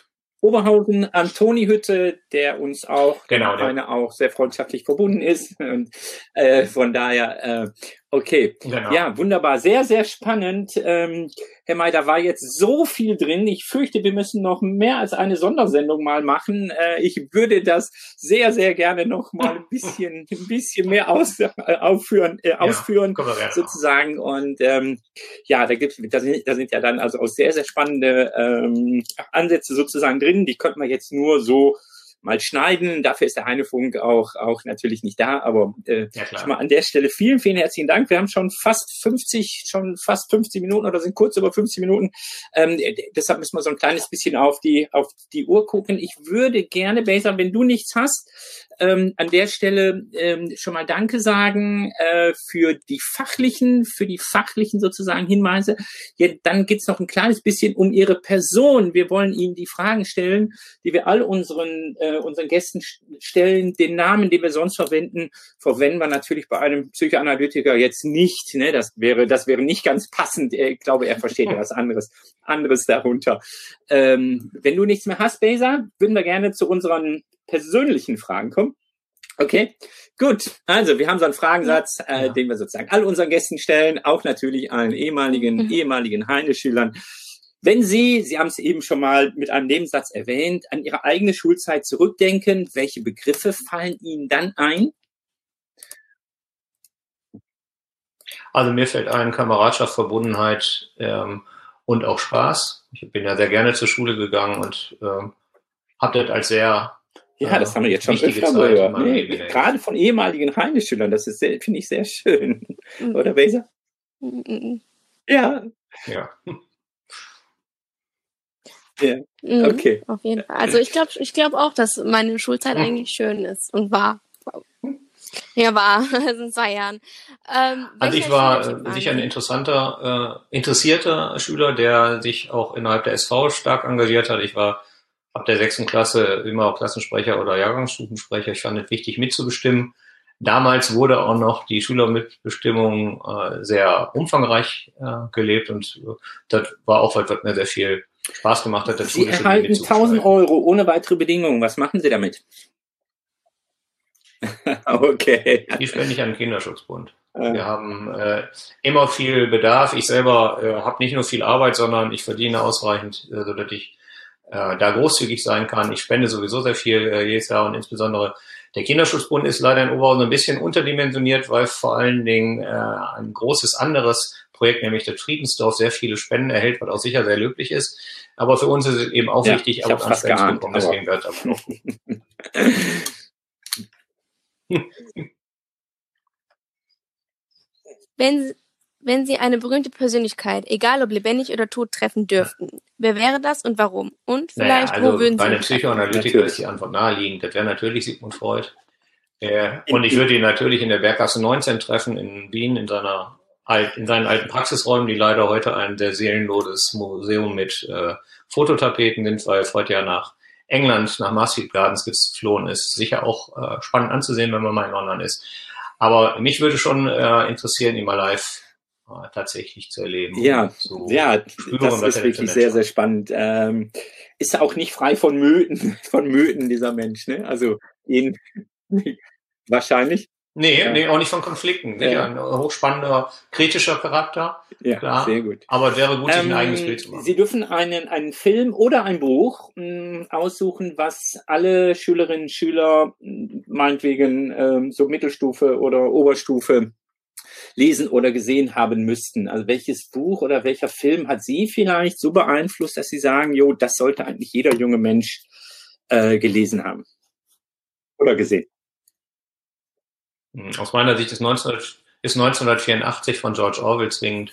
Oberhausen, Antoni Hütte, der uns auch, genau, der auch sehr freundschaftlich verbunden ist. Und äh, von daher, äh, okay. Genau. Ja, wunderbar. Sehr, sehr spannend. Ähm, Herr May, da war jetzt so viel drin. Ich fürchte, wir müssen noch mehr als eine Sondersendung mal machen. Äh, ich würde das sehr, sehr gerne noch mal ein bisschen, *laughs* ein bisschen mehr aus, äh, aufführen, äh, ausführen, ja, sozusagen. Und ähm, ja, da gibt's, da sind, da sind ja dann also auch sehr, sehr spannende ähm, Ansätze sozusagen drin. Die könnte man jetzt nur so mal schneiden. Dafür ist der Heinefunk auch, auch natürlich nicht da. Aber äh, ja, schon mal an der Stelle vielen, vielen herzlichen Dank. Wir haben schon fast 50, schon fast 50 Minuten oder sind kurz über 50 Minuten. Ähm, deshalb müssen wir so ein kleines bisschen auf die, auf die Uhr gucken. Ich würde gerne, Baser, wenn du nichts hast, ähm, an der Stelle ähm, schon mal Danke sagen äh, für die fachlichen, für die fachlichen sozusagen Hinweise. Ja, dann geht's noch ein kleines bisschen um Ihre Person. Wir wollen Ihnen die Fragen stellen, die wir all unseren, äh, unseren Gästen stellen. Den Namen, den wir sonst verwenden, verwenden wir natürlich bei einem Psychoanalytiker jetzt nicht. Ne? Das wäre, das wäre nicht ganz passend. Ich glaube, er versteht ja *laughs* was anderes, anderes darunter. Ähm, wenn du nichts mehr hast, Besa, würden wir gerne zu unseren persönlichen Fragen kommen. Okay, gut. Also wir haben so einen Fragensatz, äh, ja. den wir sozusagen all unseren Gästen stellen, auch natürlich allen ehemaligen, mhm. ehemaligen Heine-Schülern. Wenn Sie, Sie haben es eben schon mal mit einem Nebensatz erwähnt, an Ihre eigene Schulzeit zurückdenken, welche Begriffe fallen Ihnen dann ein? Also mir fällt ein Kameradschaft, Verbundenheit ähm, und auch Spaß. Ich bin ja sehr gerne zur Schule gegangen und ähm, habe das als sehr ja, das haben wir jetzt schon öfter gehört. Nee, gerade von ehemaligen Heine-Schülern, das ist finde ich sehr schön. Mhm. Oder Weser? Mhm. Ja. Ja. Ja, mhm, okay. Auf jeden Fall. Also ich glaube ich glaube auch, dass meine Schulzeit mhm. eigentlich schön ist und war. Ja, war, *laughs* in zwei Jahren. Ähm, also ich war sicher ein interessanter, äh, interessierter Schüler, der sich auch innerhalb der SV stark engagiert hat. Ich war ab der sechsten Klasse immer Klassensprecher oder Jahrgangsstufensprecher. Ich fand es wichtig mitzubestimmen. Damals wurde auch noch die Schülermitbestimmung äh, sehr umfangreich äh, gelebt und äh, das war auch was, was mir sehr viel Spaß gemacht hat. Sie erhalten 1000 Euro ohne weitere Bedingungen. Was machen Sie damit? *laughs* okay. Die spende ich an den Kinderschutzbund. Wir haben äh, immer viel Bedarf. Ich selber äh, habe nicht nur viel Arbeit, sondern ich verdiene ausreichend, äh, so dass ich äh, da großzügig sein kann. Ich spende sowieso sehr viel äh, jedes Jahr und insbesondere der Kinderschutzbund ist leider in Oberhausen ein bisschen unterdimensioniert, weil vor allen Dingen äh, ein großes anderes Projekt, nämlich das Friedensdorf, sehr viele Spenden erhält, was auch sicher sehr löblich ist. Aber für uns ist es eben auch ja, wichtig, ab und Spenden zu bekommen. Deswegen wird aber noch. *laughs* *laughs* Wenn, wenn Sie eine berühmte Persönlichkeit, egal ob lebendig oder tot, treffen dürften, ja. wer wäre das und warum? Und vielleicht, naja, also wo würden Sie Bei einem Psychoanalytiker ist die Antwort naheliegend. Das wäre natürlich Sigmund Freud. Äh, und ich würde ihn natürlich in der Berggasse 19 treffen in Wien in seiner in seinen alten Praxisräumen, die leider heute ein sehr seelenloses Museum mit äh, Fototapeten sind, weil Freud ja nach England, nach Marsfield Gardens geflohen ist. Sicher auch äh, spannend anzusehen, wenn man mal in London ist. Aber mich würde schon äh, interessieren, ihn mal live tatsächlich zu erleben. Ja, zu ja, spüren, das ist wirklich sehr, sehr spannend. Ähm, ist auch nicht frei von Mythen, *laughs* von Mythen dieser Mensch. Ne? Also ihn *laughs* wahrscheinlich. Nee, ja. nee, auch nicht von Konflikten. Ja. Ein hochspannender, kritischer Charakter. Ja, klar. sehr gut. Aber wäre gut, sich ähm, ein eigenes Bild zu machen. Sie dürfen einen, einen Film oder ein Buch mh, hm, aussuchen, was alle Schülerinnen und Schüler, hm, meinetwegen ähm, so Mittelstufe oder Oberstufe, lesen oder gesehen haben müssten. Also welches Buch oder welcher Film hat Sie vielleicht so beeinflusst, dass Sie sagen, jo, das sollte eigentlich jeder junge Mensch äh, gelesen haben oder gesehen? Hm, aus meiner Sicht ist, 19, ist 1984 von George Orwell zwingend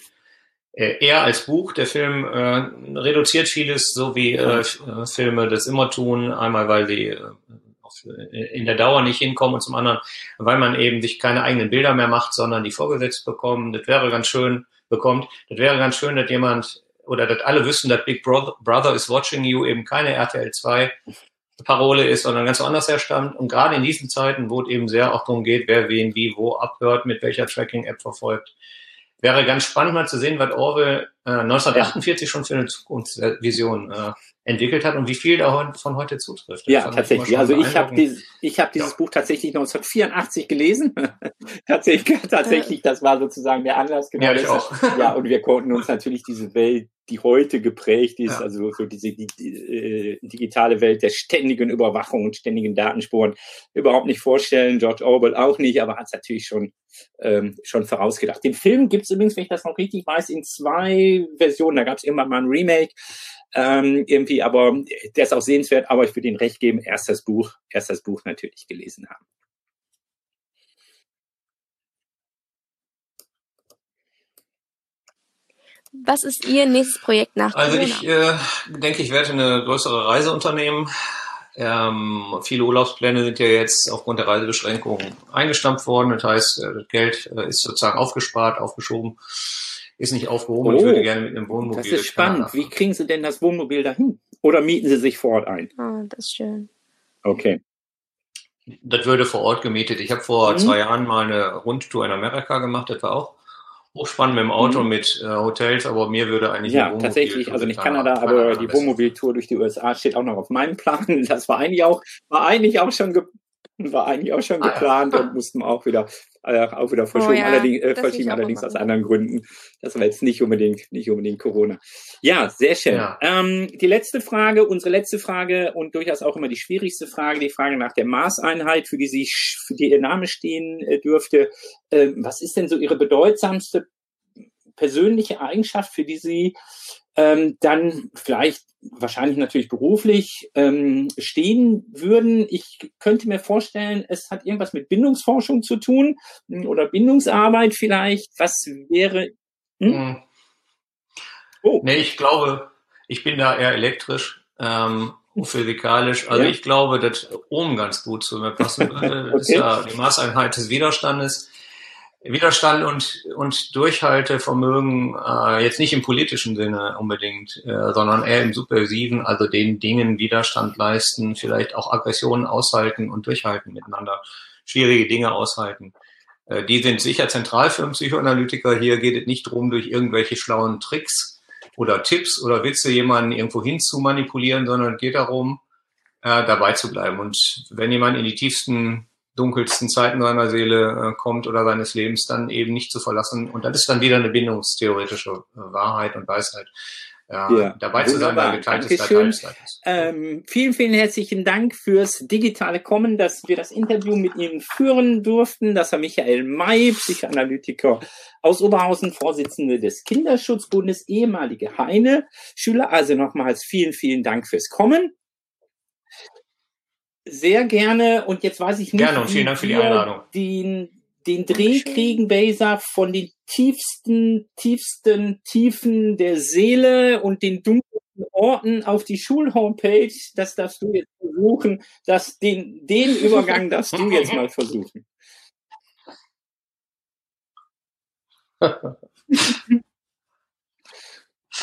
äh, eher als Buch. Der Film äh, reduziert vieles, so wie äh, äh Filme das immer tun. Einmal, weil sie äh, in der Dauer nicht hinkommen und zum anderen, weil man eben sich keine eigenen Bilder mehr macht, sondern die vorgesetzt bekommen. Das wäre ganz schön, bekommt. Das wäre ganz schön, dass jemand oder dass alle wüssten, dass Big Brother, Brother is watching you eben keine RTL 2 Parole ist, sondern ganz woanders herstammt. Und gerade in diesen Zeiten, wo es eben sehr auch darum geht, wer wen wie wo abhört, mit welcher Tracking-App verfolgt, wäre ganz spannend mal zu sehen, was Orwell äh, 1948 schon für eine Zukunftsvision äh, entwickelt hat und wie viel davon heute zutrifft. Das ja, tatsächlich. Also ich habe dieses, ich hab dieses ja. Buch tatsächlich 1984 gelesen. *laughs* tatsächlich, tatsächlich, das war sozusagen der Anlass. Genau ja, ich auch. ja, und wir konnten uns natürlich diese Welt, die heute geprägt ist, ja. also so diese die, die, äh, digitale Welt der ständigen Überwachung und ständigen Datenspuren überhaupt nicht vorstellen. George Orwell auch nicht, aber hat es natürlich schon ähm, schon vorausgedacht. Den Film gibt es übrigens, wenn ich das noch richtig weiß, in zwei Versionen. Da gab es irgendwann mal ein Remake ähm, irgendwie, aber der ist auch sehenswert, aber ich würde Ihnen recht geben, erst das Buch, erst das Buch natürlich gelesen haben. Was ist Ihr nächstes Projekt nach Also ich äh, denke, ich werde eine größere Reise unternehmen. Ähm, viele Urlaubspläne sind ja jetzt aufgrund der Reisebeschränkungen eingestampft worden. Das heißt, äh, das Geld äh, ist sozusagen aufgespart, aufgeschoben ist nicht aufgehoben. Oh, ich würde gerne mit einem Wohnmobil. Das ist spannend. Wie kriegen Sie denn das Wohnmobil dahin? Oder mieten Sie sich vor Ort ein? Ah, oh, das ist schön. Okay. Das würde vor Ort gemietet. Ich habe vor mhm. zwei Jahren mal eine Rundtour in Amerika gemacht. Das war auch hochspannend mit dem Auto, mhm. mit äh, Hotels, aber mir würde eigentlich Ja, tatsächlich, also nicht Kanada, Kanada, aber die Wohnmobiltour durch die USA steht auch noch auf meinem Plan. *laughs* Das war eigentlich auch, war eigentlich auch schon war eigentlich auch schon geplant ah, ja. und mussten auch wieder äh, auch wieder verschoben, oh, ja. allerdings, äh, verschieben, allerdings aus anderen Gründen. Das war jetzt nicht unbedingt nicht unbedingt Corona. Ja, sehr schön. Ja. Ähm, die letzte Frage, unsere letzte Frage und durchaus auch immer die schwierigste Frage, die Frage nach der Maßeinheit, für die Sie für die Ihr Name stehen äh, dürfte. Äh, was ist denn so Ihre bedeutsamste persönliche Eigenschaft, für die Sie ähm, dann vielleicht wahrscheinlich natürlich beruflich ähm, stehen würden. Ich könnte mir vorstellen, es hat irgendwas mit Bindungsforschung zu tun hm, oder Bindungsarbeit vielleicht. Was wäre? Hm? hm? Oh. Nee, ich glaube, ich bin da eher elektrisch. Ähm, *laughs* physikalisch. Also ja. ich glaube, dass Ohm ganz gut zu mir passen würde. Das *laughs* okay. ist ja die Maßeinheit des Widerstandes. Widerstand und, und Durchhaltevermögen äh, jetzt nicht im politischen Sinne unbedingt, äh, sondern eher im subversiven, also den Dingen Widerstand leisten, vielleicht auch Aggressionen aushalten und durchhalten miteinander, schwierige Dinge aushalten. Äh, die sind sicher zentral für einen Psychoanalytiker. Hier geht es nicht darum, durch irgendwelche schlauen Tricks oder Tipps oder Witze jemanden irgendwo hin zu manipulieren, sondern es geht darum, äh, dabei zu bleiben. Und wenn jemand in die tiefsten dunkelsten Zeiten seiner Seele äh, kommt oder seines Lebens, dann eben nicht zu verlassen. Und das ist dann wieder eine bindungstheoretische äh, Wahrheit und Weisheit. Ja, ja, dabei zu sein, weil geteiltes Dankeschön. Ähm, vielen, vielen herzlichen Dank fürs digitale Kommen, dass wir das Interview mit Ihnen führen durften. Das war Michael May, Psychoanalytiker aus Oberhausen, Vorsitzende des Kinderschutzbundes, ehemalige Heine Schüler. Also nochmals vielen, vielen Dank fürs Kommen. Sehr gerne. Und jetzt weiß ich nicht, gerne und vielen Dank für die Einladung. Den, den Dreh kriegen, Baser, von den tiefsten, tiefsten Tiefen der Seele und den dunkelsten Orten auf die Schulhomepage. Das darfst du jetzt versuchen. Das, den, den Übergang darfst du jetzt mal versuchen. *laughs*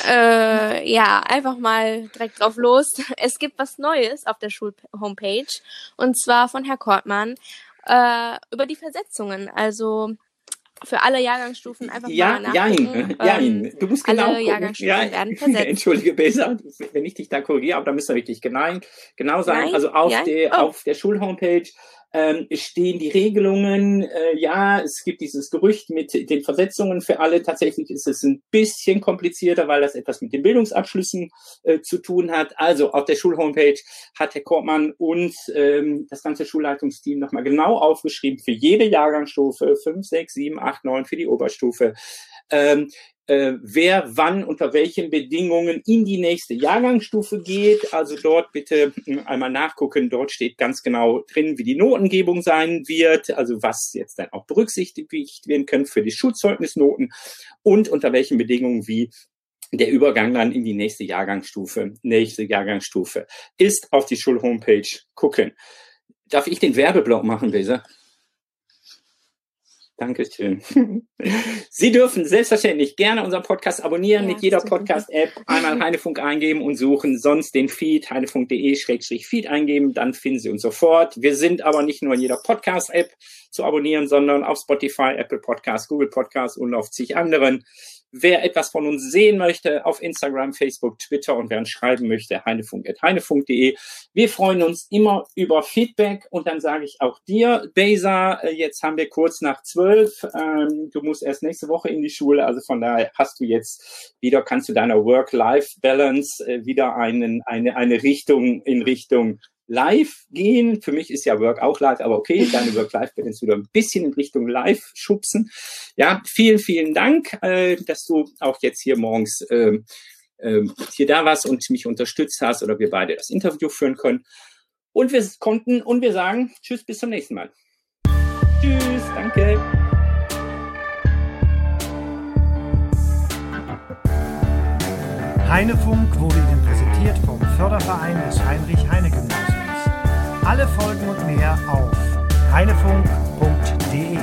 Äh, ja, einfach mal direkt drauf los. Es gibt was Neues auf der Schul-Homepage und zwar von Herr Kortmann äh, über die Versetzungen. Also für alle Jahrgangsstufen einfach ja, mal nachgucken. Ja, ähm, du musst genau alle. Jahrgangsstufen ja, werden *laughs* versetzt. Entschuldige, Besa, wenn ich dich da korrigiere, aber da müsste wirklich genau, genau sein. Nein, also auf, ja? der, Oh. auf der Schulhomepage ähm, stehen die Regelungen. Äh, ja, es gibt dieses Gerücht mit den Versetzungen für alle. Tatsächlich ist es ein bisschen komplizierter, weil das etwas mit den Bildungsabschlüssen äh, zu tun hat. Also auf der Schulhomepage hat Herr Kortmann und ähm, das ganze Schulleitungsteam nochmal genau aufgeschrieben für jede Jahrgangsstufe, 5, 6, 7, 8, 9 für die Oberstufe. Ähm, äh, wer wann unter welchen Bedingungen in die nächste Jahrgangsstufe geht. Also dort bitte äh, einmal nachgucken. Dort steht ganz genau drin, wie die Notengebung sein wird, also was jetzt dann auch berücksichtigt werden können für die Schulzeugnisnoten und unter welchen Bedingungen wie der Übergang dann in die nächste Jahrgangsstufe, nächste Jahrgangsstufe ist auf die Schulhomepage gucken. Darf ich den Werbeblock machen, Leser? Dankeschön. *laughs* Sie dürfen selbstverständlich gerne unseren Podcast abonnieren Ja, mit jeder. Podcast-App. Einmal *laughs* Heinefunk eingeben und suchen, sonst den Feed heinefunk.de-feed eingeben, dann finden Sie uns sofort. Wir sind aber nicht nur in jeder Podcast-App zu abonnieren, sondern auf Spotify, Apple Podcasts, Google Podcasts und auf zig anderen. Wer etwas von uns sehen möchte, auf Instagram, Facebook, Twitter und wer uns schreiben möchte, heinefunk.heinefunk.de. Wir freuen uns immer über Feedback und dann sage ich auch dir, Besa, äh, jetzt haben wir kurz nach zwölf. Ähm, du musst erst nächste Woche in die Schule, also von daher hast du jetzt wieder, kannst du deiner Work-Life-Balance äh, wieder einen, eine, eine Richtung in Richtung live gehen. Für mich ist ja Work auch live, aber okay, deine Work-Life-Balance wieder ein bisschen in Richtung live schubsen. Ja, vielen, vielen Dank, äh, dass du auch jetzt hier morgens ähm, ähm, hier da warst und mich unterstützt hast oder wir beide das Interview führen können. Und wir konnten und wir sagen Tschüss, bis zum nächsten Mal. Tschüss, danke. Heinefunk wurde Ihnen präsentiert vom Förderverein des Heinrich-Heine-Gymnasiums. Alle Folgen und mehr auf heinefunk.de.